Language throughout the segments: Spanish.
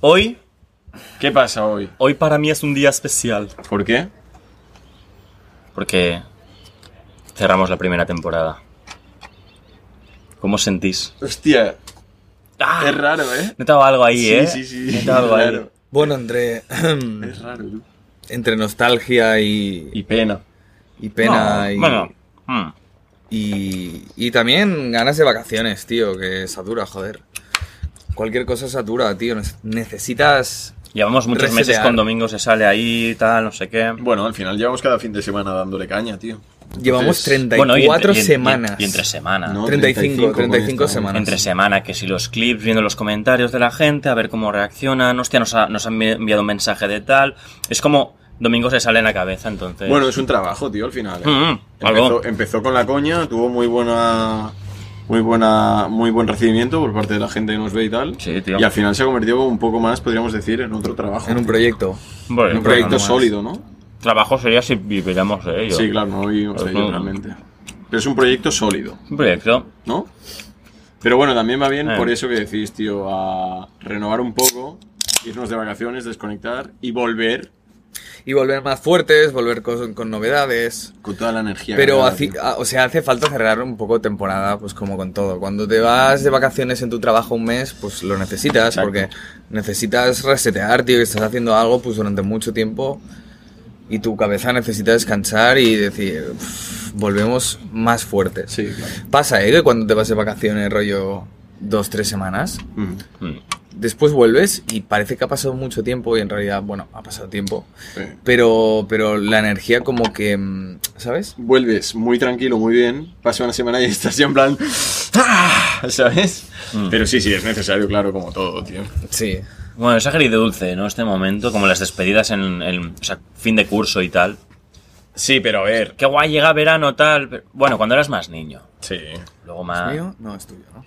Hoy, ¿Qué pasa hoy? hoy para mí es un día especial. ¿Por qué? Porque cerramos la primera temporada. ¿Cómo os sentís? Hostia, ¡Ah! es raro, ¿eh? Notaba algo ahí, sí, ¿eh? sí, sí. Notaba algo ahí. Raro. Bueno, entre, Es raro, tú. entre nostalgia y, Y pena. y pena No, y, Bueno, mm. y, y también ganas de vacaciones, tío, que satura, joder. Cualquier cosa satura, tío. Nece- Necesitas... llevamos muchos meses con Domingo se sale ahí, tal, no sé qué. Bueno, al final llevamos cada fin de semana dándole caña, tío. Llevamos Entonces, 34 Bueno, y entre- semanas. Y, entre semana. No, 35, 35 coño, semanas. Entre semana, que si los clips, viendo los comentarios de la gente, a ver cómo reaccionan. Hostia, nos, ha, nos han enviado un mensaje de tal. Es como Domingo se sale en la cabeza, entonces. Bueno, es un trabajo, tío, al final. ¿eh? Mm, mm, empezó con la coña, tuvo muy buena. Muy buena, muy buen recibimiento por parte de la gente que nos ve y tal. Sí, tío. Y al final se ha convertido un poco más, podríamos decir, en otro trabajo. En un proyecto. Bueno, En un proyecto sólido, ¿no? Trabajo sería si viviéramos de ello. Sí, claro, no vivimos de ello Ujú. realmente. Pero es un proyecto sólido, Un proyecto. ¿no? Pero bueno, también va bien Eh. por eso que decís, tío, a renovar un poco, irnos de vacaciones, desconectar y volver Y volver más fuertes, volver con, con novedades. con toda la energía. Pero, tío. ah, o sea, hace falta cerrar un poco temporada, pues como con todo. Cuando te vas de vacaciones en tu trabajo un mes, pues lo necesitas, Exacto. porque necesitas resetear, tío, que estás haciendo algo pues durante mucho tiempo y tu cabeza necesita descansar y decir, "Uf, volvemos más fuertes. Sí, claro. Pasa, ¿eh? Que cuando te vas de vacaciones, rollo dos, tres semanas, Mm. Mm. Después vuelves y parece que ha pasado mucho tiempo y en realidad, bueno, ha pasado tiempo. Sí. Pero, pero la energía como que, mm, ¿sabes? Vuelves muy tranquilo, muy bien, pasa una semana y estás ya en plan... ¡Ah! ¿Sabes? Mm. Pero sí, sí, es necesario, claro, como todo, tío. Sí. Bueno, es agridulce, ¿no? Este momento, como las despedidas en el o sea, fin de curso y tal. Sí, pero a ver... Qué guay, llega verano, tal. pero- Bueno, cuando eras más niño. Sí. Luego ¿Es más. mío? No, es tuyo, ¿no?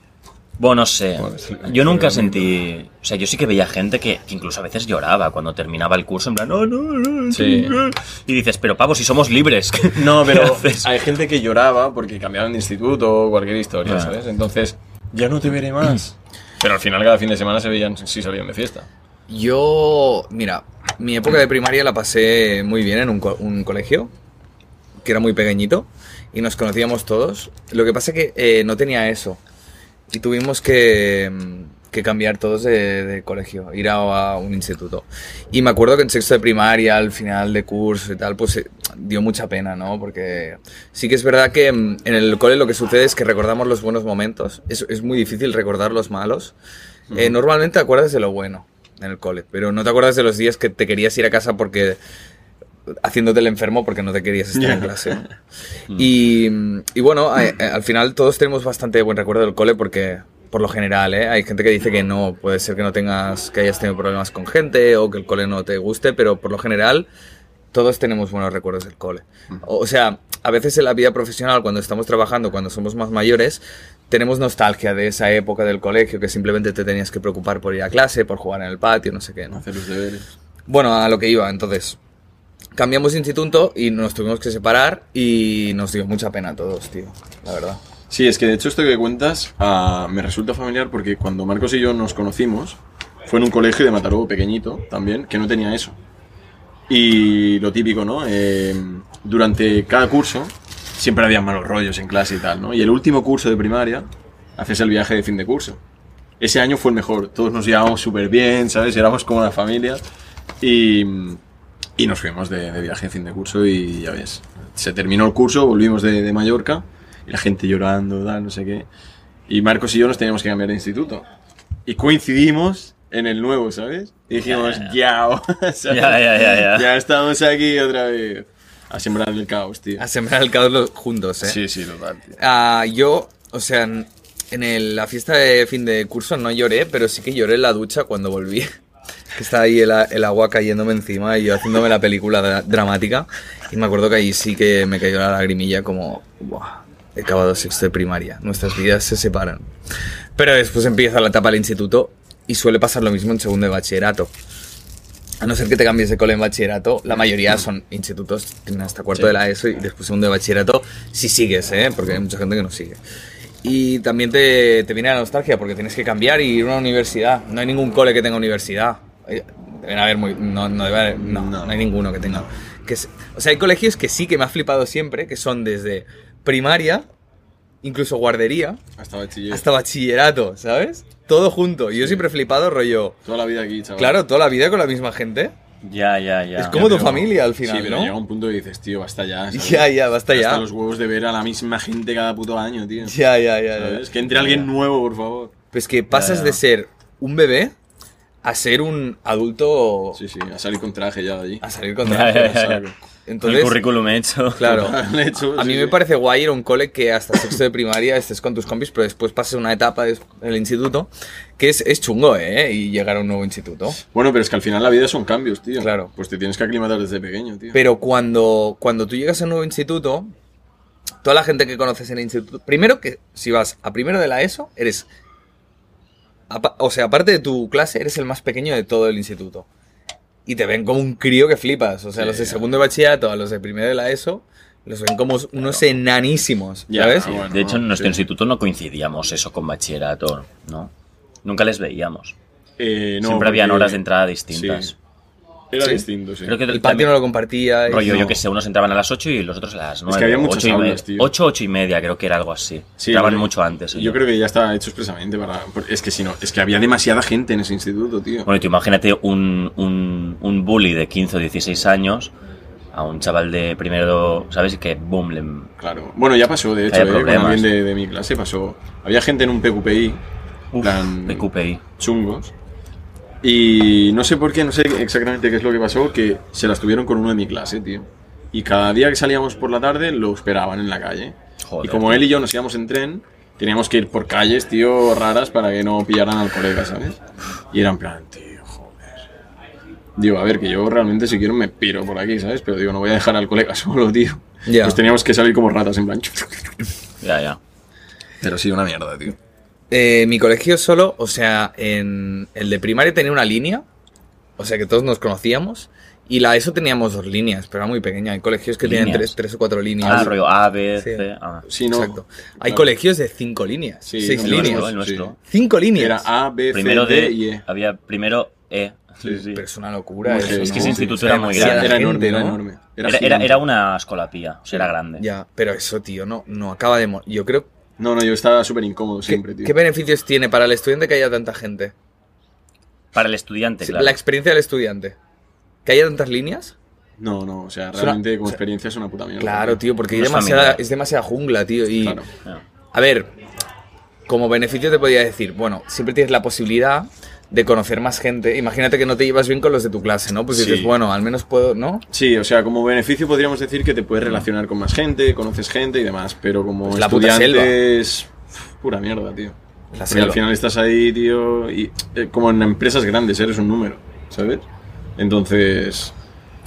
Bueno, no sé. Sí, yo nunca sentí. O sea, yo sí que veía gente que, que incluso a veces lloraba cuando terminaba el curso, en plan, no, no, no. Sí. Y dices, pero pavo, si somos libres. No, ¿qué pero haces? hay gente que lloraba porque cambiaron de instituto o cualquier historia. ¿sabes? Entonces, ya no te veré más. Pero al final cada fin de semana se veían si salían de fiesta. Yo, mira, mi época de primaria la pasé muy bien en un, co- un colegio, que era muy pequeñito, y nos conocíamos todos. Lo que pasa es que eh, no tenía eso. Y tuvimos que, mm, que cambiar todos de, de colegio, ir a, un instituto. Y me acuerdo que en sexto de primaria, al final de curso y tal, pues eh, dio mucha pena, ¿no? Porque sí que es verdad que mm, en el cole lo que sucede es que recordamos los buenos momentos. Es, es muy difícil recordar los malos. Eh, normalmente te acuerdas de lo bueno en el cole, pero no te acuerdas de los días que te querías ir a casa porque haciéndote el enfermo porque no te querías estar en clase. ¿no? y, y bueno, a- a- al final todos tenemos bastante buen recuerdo del cole porque por lo general, ¿eh? hay gente que dice que no, puede ser que no tengas, que hayas tenido problemas con gente o que el cole no te guste, pero por lo general todos tenemos buenos recuerdos del cole. O o sea, a veces en la vida profesional, cuando estamos trabajando, cuando somos más mayores, tenemos nostalgia de esa época del colegio que simplemente te tenías que preocupar por ir a clase, por jugar en el patio, no sé qué, ¿no? Hacer los deberes. Bueno, a lo que iba, entonces. Cambiamos de instituto y nos tuvimos que separar y nos dio mucha pena a todos, tío, la verdad. Sí, es que de hecho esto que cuentas ah, me resulta familiar porque cuando Marcos y yo nos conocimos fue en un colegio de Mataró pequeñito también, que no tenía eso. Y lo típico, ¿no? Eh, durante cada curso siempre había malos rollos en clase y tal, ¿no? Y el último curso de primaria haces el viaje de fin de curso. Ese año fue el mejor, todos nos llevábamos súper bien, ¿sabes? Éramos como una familia y, y nos fuimos de, de viaje de fin de curso y ya ves, se terminó el curso, volvimos de, de Mallorca y la gente llorando, tal, no sé qué. Y Marcos y yo nos teníamos que cambiar de instituto. Y coincidimos en el nuevo, ¿sabes? Y dijimos, ya. Ya, ya, ya, estamos aquí otra vez. A sembrar el caos, tío. A sembrar el caos juntos, ¿eh? Sí, sí, total, tío. Ah, yo, o sea, en, en el- la fiesta de fin de curso no lloré, pero sí que lloré en la ducha cuando volví. Que estaba ahí el, el agua cayéndome encima y yo haciéndome la película dra- dramática. Y me acuerdo que ahí sí que me cayó la lagrimilla como, Buah, he acabado sexto de primaria, nuestras vidas se separan. Pero después empieza la etapa del instituto y suele pasar lo mismo en segundo de bachillerato. A no ser que te cambies de cole en bachillerato, la mayoría son institutos, tienen hasta cuarto Sí. de la ESO y después segundo de bachillerato, si sigues, ¿eh? Porque hay mucha gente que no sigue. Y también te, te viene la nostalgia porque tienes que cambiar y ir a una universidad. No hay ningún cole que tenga universidad. Eh, Deben haber muy. No, no, debe haber- no, No. no hay ninguno que tenga. Que o sea, hay colegios que sí que me ha flipado siempre, que son desde primaria, incluso guardería, Hasta bachiller. hasta bachillerato, ¿sabes? Todo junto. Y yo siempre he flipado, rollo. Toda la vida aquí, chaval. Claro, toda la vida con la misma gente. Ya, ya, ya. Es como tu Pero- familia al final, Sí, pero ¿no? llega un punto que dices, tío, basta ya. ¿sabes? Ya, ya, basta ya. Hasta los huevos de ver a la misma gente cada puto año, tío. Ya, ya, ya. ya. ¿Sabes? Que entre alguien nuevo, por favor. Pues que pasas ya. de ser un bebé a ser un adulto Sí, sí, a salir con traje ya de allí. a salir con Ya, traje. ¿Sabes? el Entonces, currículum hecho. claro. Hecho, A mí sí. me parece guay ir a un cole que hasta sexto de primaria estés con tus compis, pero después pases una etapa des- en el instituto que es, es chungo, ¿eh? Y llegar a un nuevo instituto. Bueno, pero es que al final la vida son cambios, tío. Claro. Pues te tienes que aclimatar desde pequeño, tío. Pero cuando, cuando tú llegas a un nuevo instituto, toda la gente que conoces en el instituto, primero que si vas a primero de la ESO, eres, o sea, aparte de tu clase, eres el más pequeño de todo el instituto. Y te ven como un crío que flipas. O sea, los de segundo de bachillerato a los de primero de la ESO, los ven como unos enanísimos, Ya, ¿sabes? ah, bueno. de hecho, en nuestro sí. instituto no coincidíamos eso con bachillerato, ¿no? Nunca les veíamos. Eh, no, Siempre habían horas de entrada distintas. Sí. Era Sí. distinto, sí. Creo que El patio no lo compartía. y- rollo, yo no. que sé, unos entraban a las 8 y los otros a las 9. había muchas y aulas, media. tío. 8, 8 y media, creo que era algo así. Sí, Entraban mucho antes. Yo creo que ya está hecho expresamente para... Es que si no, es que había demasiada gente en ese instituto, tío. Bueno, y tú imagínate un, un, un bully de 15 o 16 años a un chaval de primero, ¿sabes? Y que boom, le... Claro. Bueno, ya pasó, de hecho, eh, con alguien de, de mi clase pasó. Había gente en un PQPI, Uf, plan PQPI. chungos. Y no sé por qué, no sé exactamente qué es lo que pasó, que se las tuvieron con uno de mi clase, tío. Y cada día que salíamos por la tarde lo esperaban en la calle. Joder, y como tío. él y yo nos íbamos en tren, teníamos que ir por calles, tío, raras para que no pillaran al colega, ¿sabes? Y era en plan, tío, joder. Digo, a ver, que yo realmente si quiero me piro por aquí, ¿sabes? Pero digo, no voy a dejar al colega solo, tío. Ya. Pues teníamos que salir como ratas, en plan. Ya, ya. Pero sí, una mierda, tío. Eh, mi colegio solo, o sea, en el de primaria tenía una línea, o sea que todos nos conocíamos, y la ESO teníamos dos líneas, pero era muy pequeña. Hay colegios que tienen ¿Líneas? tres, tres o cuatro líneas. Ah, rollo A, B, Sí. C. ah. Sí, no. Exacto. Hay Claro. colegios de cinco líneas, Sí, seis no, El líneas. nuestro, líneas. el nuestro. Cinco líneas. Era A, B, C, Primero D D y E. Había primero E. Sí, sí. Pero es una locura. Eso, Es que ese instituto era muy grande. Era enorme, era ¿no? enorme. Era, Era, era, una escolapía, o sea, era grande. Ya, pero eso, tío, no, no acaba de... mo- Yo creo... No, no, yo estaba súper incómodo ¿qué, siempre, tío. qué beneficios tiene para el estudiante que haya tanta gente? Para el estudiante, claro. La experiencia del estudiante. ¿Que haya tantas líneas? No, no, o sea, una- realmente como o sea, experiencia es una puta mierda. Claro, tío, porque No es demasiada, familiar. es demasiada jungla, tío. Y, Claro. Ya. a ver, como beneficio te podría decir, bueno, siempre tienes la posibilidad de conocer más gente. Imagínate que no te llevas bien con los de tu clase, ¿no? Pues Sí. dices, bueno, al menos puedo, ¿no? Sí, o sea, como beneficio podríamos decir que te puedes relacionar con más gente, conoces gente y demás, pero como Es la puta estudiante es pura mierda, tío. La selva. al final estás ahí, tío, y eh, como en empresas grandes eres un número, ¿sabes? Entonces,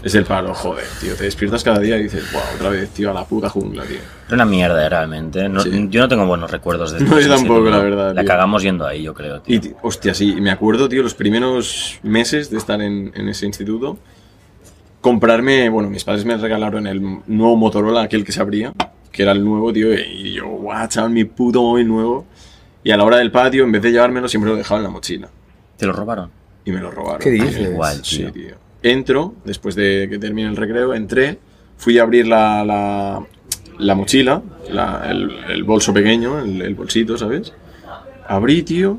es el palo, joder, tío. Te despiertas cada día y dices, wow, otra vez, tío, a la puta jungla, tío. Era una mierda, eh, realmente. No- Sí. Yo no tengo buenos recuerdos de No, ese yo tampoco, la verdad, La tío. cagamos yendo ahí, yo creo, tío. Y, ti- hostia, sí, me acuerdo, tío, los primeros meses de estar en, en ese instituto, comprarme, bueno, mis padres me regalaron el nuevo Motorola, aquel que se abría, que era el nuevo, tío, y yo, guau, chaval, mi puto móvil nuevo. Y a la hora del patio, en vez de llevármelo, siempre lo dejaba en la mochila. ¿Te lo robaron? Y me lo robaron. ¿Qué dices? Igual, Sí, tío. Entro, después de que termine el recreo, entré, fui a abrir la, la, la mochila, la- el, el bolso pequeño, el, el bolsito, ¿sabes? Abrí, tío,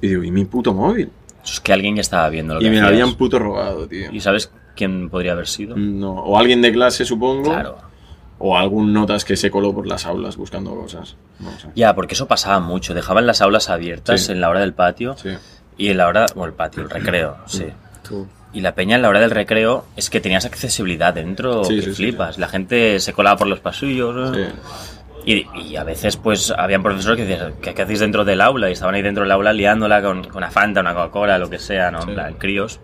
y digo, ¿y mi puto móvil? Es que alguien ya estaba viendo lo que Y me lo habían puto robado, tío. ¿Y sabes quién podría haber sido? No, o alguien de clase, supongo. Claro. O algún notas que se coló por las aulas buscando cosas. No sé. Ya, porque eso pasaba mucho. Dejaban las aulas abiertas Sí. en la hora del patio Sí. y en la hora... O el patio, el recreo, sí. Tú. Y la peña en la hora del recreo es que tenías accesibilidad dentro Sí, que sí, sí, flipas. La gente se colaba por los pasillos. Sí. Y, y a veces, pues, habían profesores que decían, ¿qué, qué hacéis dentro del aula? Y estaban ahí dentro del aula liándola con, con una Fanta, una Coca-Cola, lo que sea, ¿no? En Sí. plan, críos.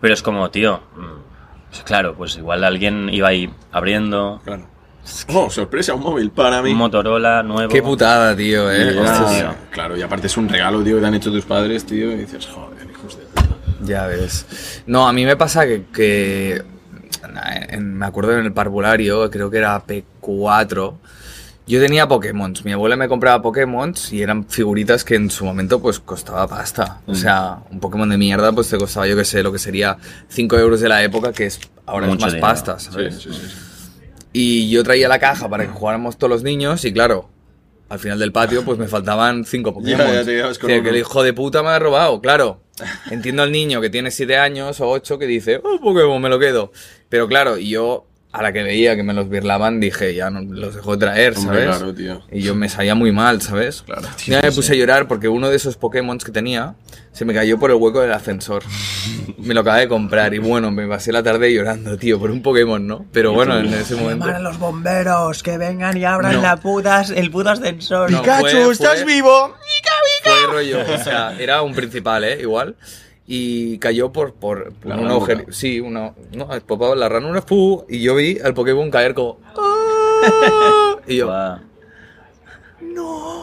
Pero es como, tío, mm, pues claro, pues igual alguien iba ahí abriendo Claro. Oh, sorpresa, un móvil para mí. un Motorola nuevo. Qué putada, tío, Y eh. Hostias. tío. Claro, y aparte es un regalo, tío, que te han hecho tus padres, tío, y dices, joder. Ya ves. No, a mí me pasa que, que- en- me acuerdo en el parvulario, creo que era P4, yo tenía Pokémon. Mi abuela me compraba Pokémon y eran figuritas que en su momento pues costaba pasta. Mm. O sea, un Pokémon de mierda pues te costaba, yo que sé, lo que sería 5 euros de la época, que es ahora Mucho es más dinero. pasta, ¿sabes? sí, sí, sí. Y yo traía la caja para que jugáramos todos los niños y claro, al final del patio pues me faltaban 5 Pokémon. Ya, te Que- el hijo de puta me ha robado, claro. Entiendo al niño que tiene 7 años o 8 que dice, oh, Pokémon, me lo quedo. Pero claro, y yo a la que veía que me los birlaban dije, ya no los dejo de traer, Hombre, ¿sabes? claro, tío. Y yo me salía muy mal, ¿sabes? Claro, Ya me puse a llorar porque uno de esos Pokémon que tenía se me cayó por el hueco del ascensor. me lo acabé de comprar y bueno, me pasé la tarde llorando, tío, por un Pokémon, ¿no? Pero bueno, en ese momento... Llamar a los bomberos, que vengan y abran No. la puta, el puto ascensor. No, Pikachu, fue- fue- ¿estás vivo? Fue rollo, o sea, era un principal, ¿eh? Igual. Y cayó por, por, por La un ranura. agujero. Sí, una, no, popaba la ranura, ¡fu! y yo vi al Pokémon caer como... ¡ah! Y yo, Guau. no.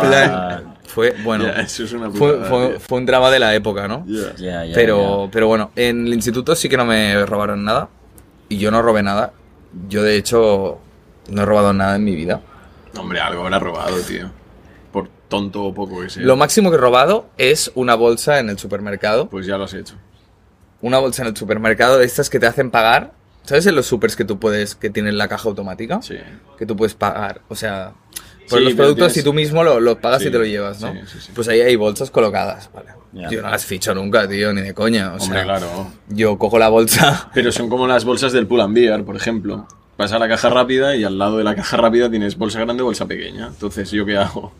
Plan, fue, bueno, Ya, eso es una fue, fue, un drama de la época, ¿no? Pero, pero bueno, en el instituto sí que no me robaron nada. Y yo no robé nada. Yo, de hecho, no he robado nada en mi vida. Hombre, algo habrá robado, tío. Por tonto o poco que sea. Lo máximo que he robado es una bolsa en el supermercado. Pues ya lo has hecho. Una bolsa en el supermercado de estas que te hacen pagar. ¿Sabes en los supers que tú puedes, que tienen la caja automática? Sí. Que tú puedes pagar. O sea, por Sí, los productos tienes- y tú mismo lo, lo pagas Sí, y te lo llevas, ¿no? sí, sí, sí. Pues ahí hay bolsas colocadas, ¿vale? Ya. Yo no las ficho nunca, tío, ni de coña. O Hombre, sea, claro. yo cojo la bolsa. Pero son como las bolsas del Pull and Bear, por ejemplo. Vas a la caja rápida y al lado de la caja rápida tienes bolsa grande, bolsa pequeña. Entonces, ¿yo qué hago?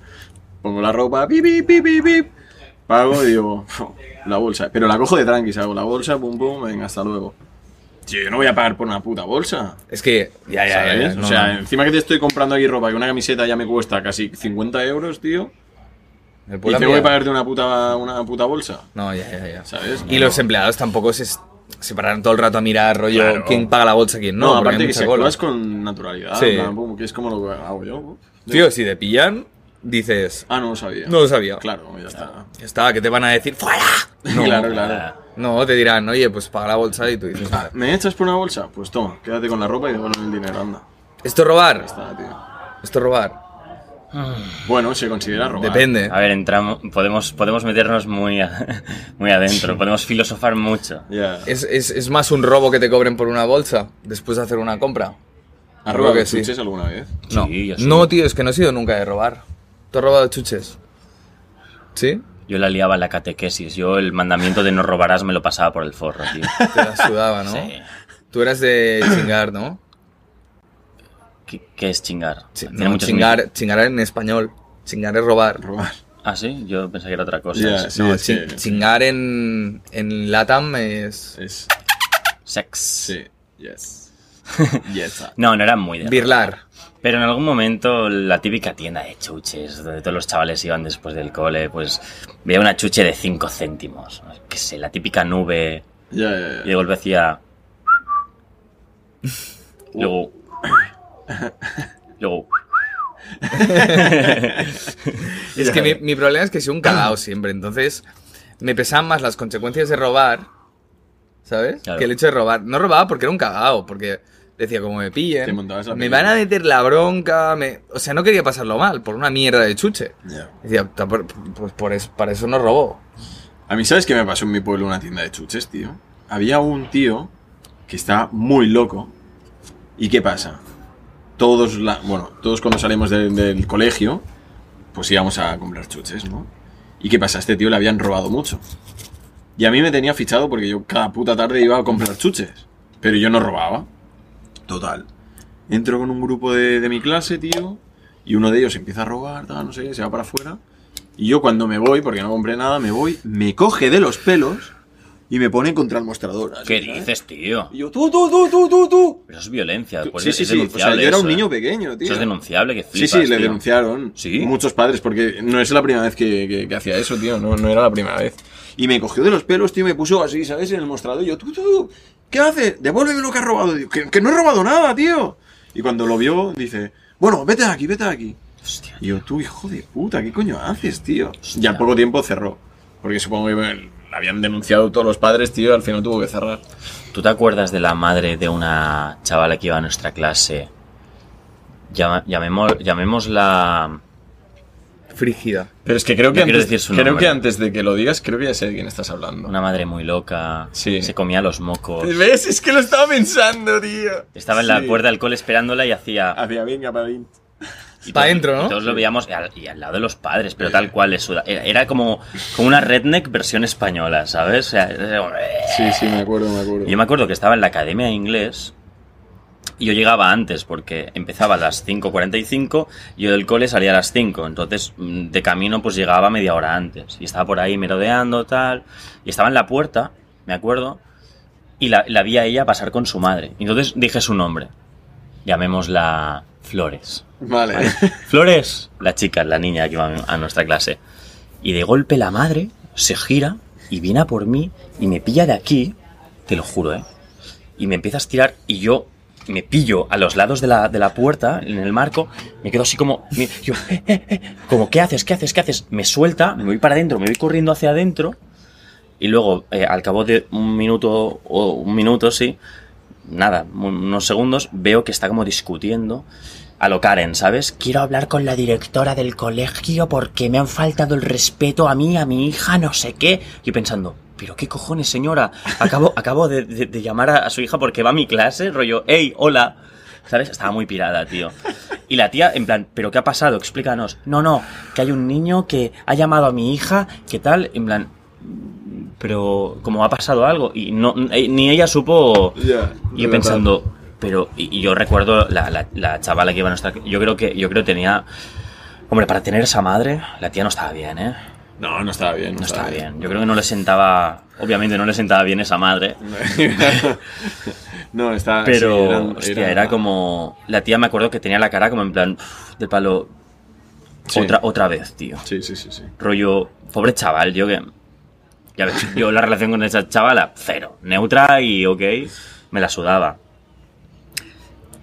Pongo la ropa, pip, pip, pip, pip, pago y digo, "Fu, la bolsa. Pero la cojo de tranquis, hago la bolsa, pum, pum, venga, hasta luego. Yo no voy a pagar por una puta bolsa. Es que, ya, ya, ¿sabes? ya, o no, sea, no. encima que te estoy comprando aquí ropa, que una camiseta ya me cuesta casi 50 euros, tío. Y Pull&Bear. tengo que pagarte una puta, una puta bolsa. No, ya, ya, ya. ¿Sabes? Y los empleados tampoco se, se pararon todo el rato a mirar, rollo, Claro. quién paga la bolsa, quién no. No, aparte que actúas con naturalidad, Sí. plan, que es como lo que hago yo. Tío, si te pillan, dices, Ah, no lo sabía. no lo sabía. Claro, ya está. Ya está, que te van a decir, ¡fuera! No, claro, claro. No, te dirán, oye, pues paga la bolsa y tú dices, vale. ¿Me echas por una bolsa? Pues toma, quédate con la ropa y devuelve el dinero, anda. ¿Esto es robar? Está, tío. ¿Esto es robar? Bueno, se considera robar. Depende. A ver, entramos, podemos, podemos meternos muy, a- muy adentro, podemos filosofar mucho. Ya. ¿Es, es, es más un robo que te cobren por una bolsa después de hacer una compra? ¿Has robado que sí. alguna vez? No, Sí, sí. no, tío, es que no he sido nunca de robar. ¿Tú has robado chuches? ¿Sí? Yo la liaba en la catequesis, yo el mandamiento de no robarás me lo pasaba por el forro, tío. Te la sudaba, ¿no? Sí. Tú eras de chingar, ¿no? ¿Qué, qué es chingar? Chi- Tiene no, chingar, chingar en español. Chingar es robar. Ah, sí, yo pensé que era otra cosa. Es sí, no, es chi- que- chingar en, en Latam es Es. Sex. Sí. Yes. yes. No, no era muy de birlar. Pero en algún momento la típica tienda de chuches, donde todos los chavales iban después del cole, pues veía una chuche de 5 céntimos. Que sé, la típica nube. Ya, ya, Y de golpe hacía. Luego. Luego. Es que mi, mi problema es que soy un cagao siempre, entonces me pesan más las consecuencias de robar, ¿sabes? Claro. Que el hecho de robar. No robaba porque era un cagao, porque decía, como me pillen, me van a meter la bronca, me... o sea, no quería pasarlo mal por una mierda de chuche. Decía, "Ta- por- pues por eso, para eso no robo. A mí, ¿sabes qué me pasó en mi pueblo una tienda de chuches, tío? Había un tío que estaba muy loco. ¿Y qué pasa? Todos, la, bueno, todos cuando salimos de- del colegio, pues íbamos a comprar chuches, ¿no? ¿Y qué pasa? A este tío le habían robado mucho. Y a mí me tenía fichado porque yo cada puta tarde iba a comprar chuches. Pero yo no robaba. Total. Entro con un grupo de, de mi clase, tío. Y uno de ellos empieza a robar, tal, no sé qué, se va para afuera. Y yo cuando me voy, porque no compré nada, me voy, me coge de los pelos y me pone contra el mostrador. así, ¿Qué ¿sabes? dices, tío? Y yo, tú, tú, tú, tú, tú, tú. Pero eso es violencia. Pues sí, es sí, sí. O sea, yo era un niño ¿eh? pequeño, tío. Eso es denunciable, que Sí, flipas, sí, le tío. denunciaron. ¿Sí? Muchos padres, porque no es la primera vez que, que- que hacía eso, tío. No, no era la primera vez. Y me cogió de los pelos, tío, me puso así, ¿sabes? En el mostrador. Y yo, tú, tú, tú, ¿qué haces? Devuélveme lo que has robado. Digo, que, que no he robado nada, tío. Y cuando lo vio, dice, bueno, vete de aquí, vete de aquí. Hostia, Y yo, tú, hijo de puta, ¿qué coño haces, tío? Hostia. Y al poco tiempo cerró. Porque supongo que bueno, la habían denunciado todos los padres, tío, al final tuvo que cerrar. ¿Tú te acuerdas de la madre de una chavala que iba a nuestra clase llamemos, llamémosla... Frígida. Pero es que creo que, No antes, decir su creo que antes de que lo digas, creo que ya sé de quién estás hablando. Una madre muy loca. Sí. Se comía los mocos. ¿Ves? Es que lo estaba pensando, tío. Estaba en la puerta del cole esperándola y hacía... Hacía venga, para adentro. y pa' todos- dentro, ¿no? y todos lo veíamos y al, y al lado de los padres, pero tal cual. suda- Era, era como, como una redneck versión española, ¿sabes? O sea, era como- Sí, sí, me acuerdo, me acuerdo. Yo me acuerdo que estaba en la academia de inglés y yo llegaba antes porque empezaba a las 5.45 y yo del cole salía a las 5. Entonces, mm, de camino, pues llegaba media hora antes. Y estaba por ahí merodeando, tal. Y estaba en la puerta, me acuerdo, y la, la vi a ella pasar con su madre. Y entonces dije su nombre. Llamémosla Flores. Vale. Flores, la chica, la niña que iba a nuestra clase. Y de golpe la madre se gira y viene a por mí y me pilla de aquí, te lo juro, ¿eh? Y me empieza a estirar y yo me pillo a los lados de la, de la puerta, en el marco, me quedo así como, eh, eh, eh, como, ¿qué haces? ¿Qué haces? ¿Qué haces? Me suelta, me voy para adentro, me voy corriendo hacia adentro y luego, al cabo de un minuto o un minuto, sí, nada, unos segundos, veo que está como discutiendo a lo Karen, ¿sabes? Quiero hablar con la directora del colegio porque me han faltado el respeto a mí, a mi hija, no sé qué. Yo pensando, pero qué cojones, señora. Acabo, acabo de, de- de llamar a, a su hija porque va a mi clase, rollo, hey, hola. ¿Sabes? Estaba muy pirada, tío. Y la tía, en plan, ¿pero qué ha pasado? Explícanos. No, no, que hay un niño que ha llamado a mi hija, ¿qué tal? En plan, pero como ha pasado algo y no eh, ni ella supo Ya, y yo pensando pero y, y yo recuerdo la, la, la chavala que iba a nuestra yo creo que yo creo que tenía hombre para tener esa madre la tía no estaba bien eh No, no estaba bien. no estaba bien yo creo que no le sentaba obviamente no le sentaba bien esa madre no, está. pero sí, eran- hostia era como la tía me acuerdo que tenía la cara como en plan "Uf, del palo Sí. otra otra vez tío Sí, sí, sí, sí. rollo, pobre chaval, yo que... Ya ves, yo la relación con esa chavala, cero. Neutra y ok, me la sudaba.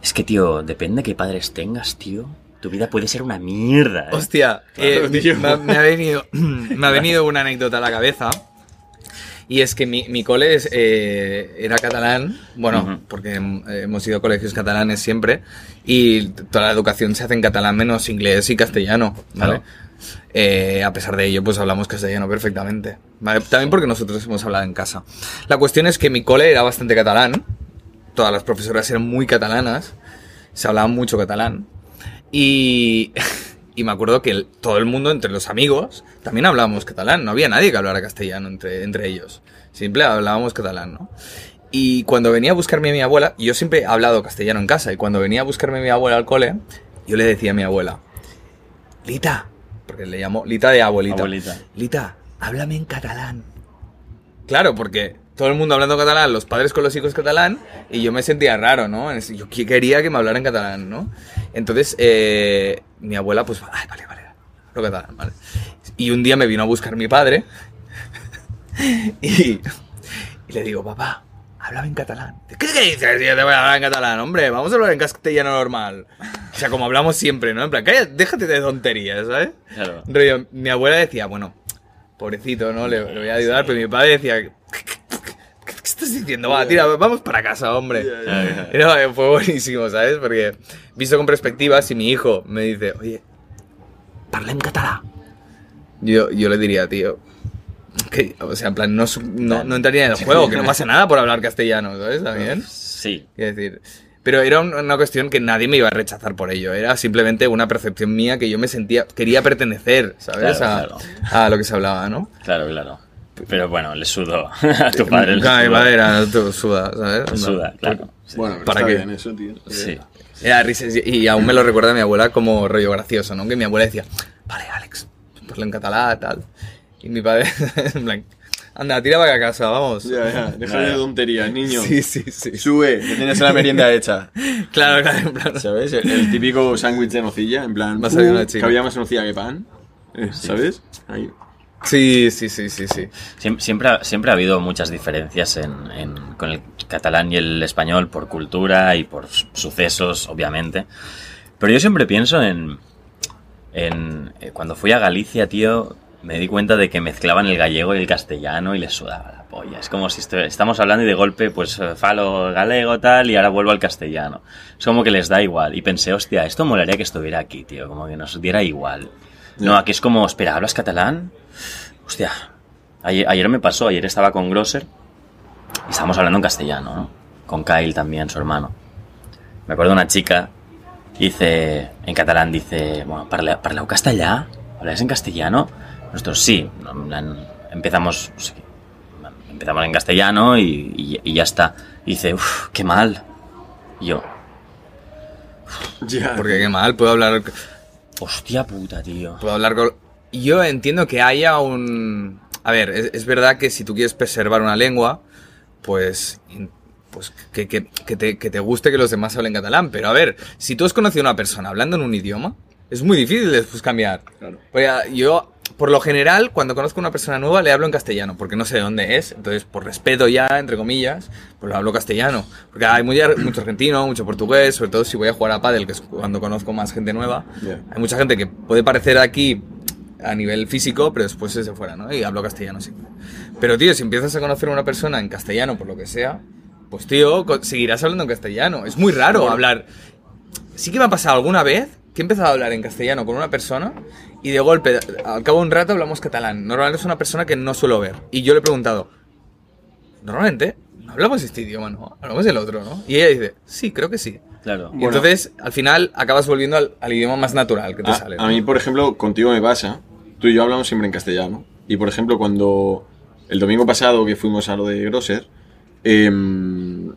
Es que, tío, depende qué padres tengas, tío. Tu vida puede ser una mierda. ¿eh? Hostia, Claro, eh, tío. me, ha- me ha venido, me ha venido una anécdota a la cabeza. Y es que mi, mi cole es, eh, era catalán, bueno, Ujú. porque hem- hemos ido a colegios catalanes siempre, y toda la educación se hace en catalán menos inglés y castellano, ¿vale? Claro. Eh, a pesar de ello, pues hablamos castellano perfectamente. ¿vale? También porque nosotros hemos hablado en casa. La cuestión es que mi cole era bastante catalán, todas las profesoras eran muy catalanas, se hablaba mucho catalán, y, y me acuerdo que el- todo el mundo, entre los amigos, también hablábamos catalán. No había nadie que hablara castellano entre, entre ellos. Siempre hablábamos catalán, ¿no? Y cuando venía a buscarme a mi abuela, yo siempre he hablado castellano en casa, y cuando venía a buscarme a mi abuela al cole, yo le decía a mi abuela, Lita, porque le llamo Lita de abuelita. Abuelita. Lita, háblame en catalán. Claro, porque todo el mundo hablando catalán, los padres con los hijos catalán, y yo me sentía raro, ¿no? Yo que- quería que me hablaran catalán, ¿no? Entonces, eh, mi abuela, pues, ay, vale, vale, hablo catalán, vale. Y un día me vino a buscar mi padre, y, y le digo, papá, háblame en catalán. ¿Qué, qué dices? Yo te voy a hablar en catalán, hombre, vamos a hablar en castellano normal. O sea, como hablamos siempre, ¿no? En plan, cállate, déjate de tonterías, ¿sabes? Claro. Rollo, mi abuela decía, bueno, pobrecito, ¿no? Le, le voy a ayudar, pero mi padre decía, ¿qué, qué- qué estás diciendo? Va, tira, vamos para casa, hombre. Era- eh, fue buenísimo, ¿sabes? Porque visto con perspectiva, si mi hijo me dice, oye, parla en catalán, yo, yo le diría, tío, que, o sea, en plan, no, no, no entraría en el juego, que no pasa nada por hablar castellano, ¿sabes? También. Sí. Quiero decir, pero era un- una cuestión que nadie me iba a rechazar por ello. Era simplemente una percepción mía que yo me sentía, quería pertenecer, ¿sabes? Claro, a, a lo que se hablaba, ¿no? Claro, claro. Pero bueno, le sudo a tu padre. le Claro, mi sudo. padre era tu- suda, ¿sabes? Le suda, claro. Bueno, pero ¿Para está qué? bien eso, tío. Sí. Era risas y y aún me lo recuerda mi abuela como rollo gracioso, ¿no? Que mi abuela decía, vale, Alex, ponlo en catalán, tal. Y mi padre, en plan, anda, tira para casa, vamos. Ya, ya, deja de tonterías, niño. Sí, sí, sí. Sube, que tienes la merienda hecha. Claro, claro, en plan, ¿Sabes? El, el típico sándwich de nocilla, en plan. Va a salir uh, una chica. que había más nocilla que pan. eh, ¿Sabes? Ahí. Sí, sí, sí, sí, sí. Siem- Siempre, ha- siempre ha habido muchas diferencias en, en- con el catalán y el español por cultura y por su- sucesos, obviamente. Pero yo siempre pienso en, en eh, cuando fui a Galicia, tío, me di cuenta de que mezclaban el gallego y el castellano y les sudaba la polla. Es como si estu- estamos hablando y de golpe, pues eh, falo galego tal y ahora vuelvo al castellano. Es como que les da igual. Y pensé, hostia, esto molaría que estuviera aquí, tío, como que nos diera igual. No, aquí es como, espera, ¿hablas catalán? Hostia, ayer, ayer me pasó, ayer estaba con Grosser y estábamos hablando en castellano, ¿no? Con Kyle también, su hermano. Me acuerdo de una chica, dice, en catalán, dice, bueno, parle, parleu castellà? ¿Habláis en castellano? Nosotros sí, empezamos, empezamos en castellano y, y- y ya está. Y dice, uff, qué mal. Y yo, Ya. Porque qué mal, puedo hablar, hostia puta, tío. puedo hablar con... Yo entiendo que haya un... A ver, es, es verdad que si tú quieres preservar una lengua, pues... Pues que, que- que te, que te guste que los demás hablen catalán. Pero a ver, si tú has conocido a una persona hablando en un idioma, es muy difícil después cambiar. Claro. Yo, por lo general, cuando conozco a una persona nueva, le hablo en castellano, porque no sé de dónde es. Entonces, por respeto ya, entre comillas, pues le hablo castellano. Porque hay muy mucho argentino, mucho portugués, sobre todo si voy a jugar a pádel, que es cuando conozco más gente nueva. Hay mucha gente que puede parecer aquí a nivel físico, pero después es de fuera, ¿no? Y hablo castellano siempre. Pero, tío, si empiezas a conocer a una persona en castellano, por lo que sea, pues, tío, seguirás hablando en castellano. Es muy raro Bueno. hablar... Sí que me ha pasado alguna vez que he empezado a hablar en castellano con una persona y de golpe, al cabo de un rato, hablamos catalán. Normalmente es una persona que no suelo ver. Y yo le he preguntado, normalmente no hablamos este idioma, ¿no? Hablamos el otro, ¿no? Y ella dice, sí, creo que sí. Claro. Y Bueno. entonces, al final, acabas volviendo al, al idioma más natural que te A, sale. a ¿no? mí, por ejemplo, contigo me pasa. Tú y yo hablamos siempre en castellano. Y, por ejemplo, cuando el domingo pasado que fuimos a lo de Grosser, em,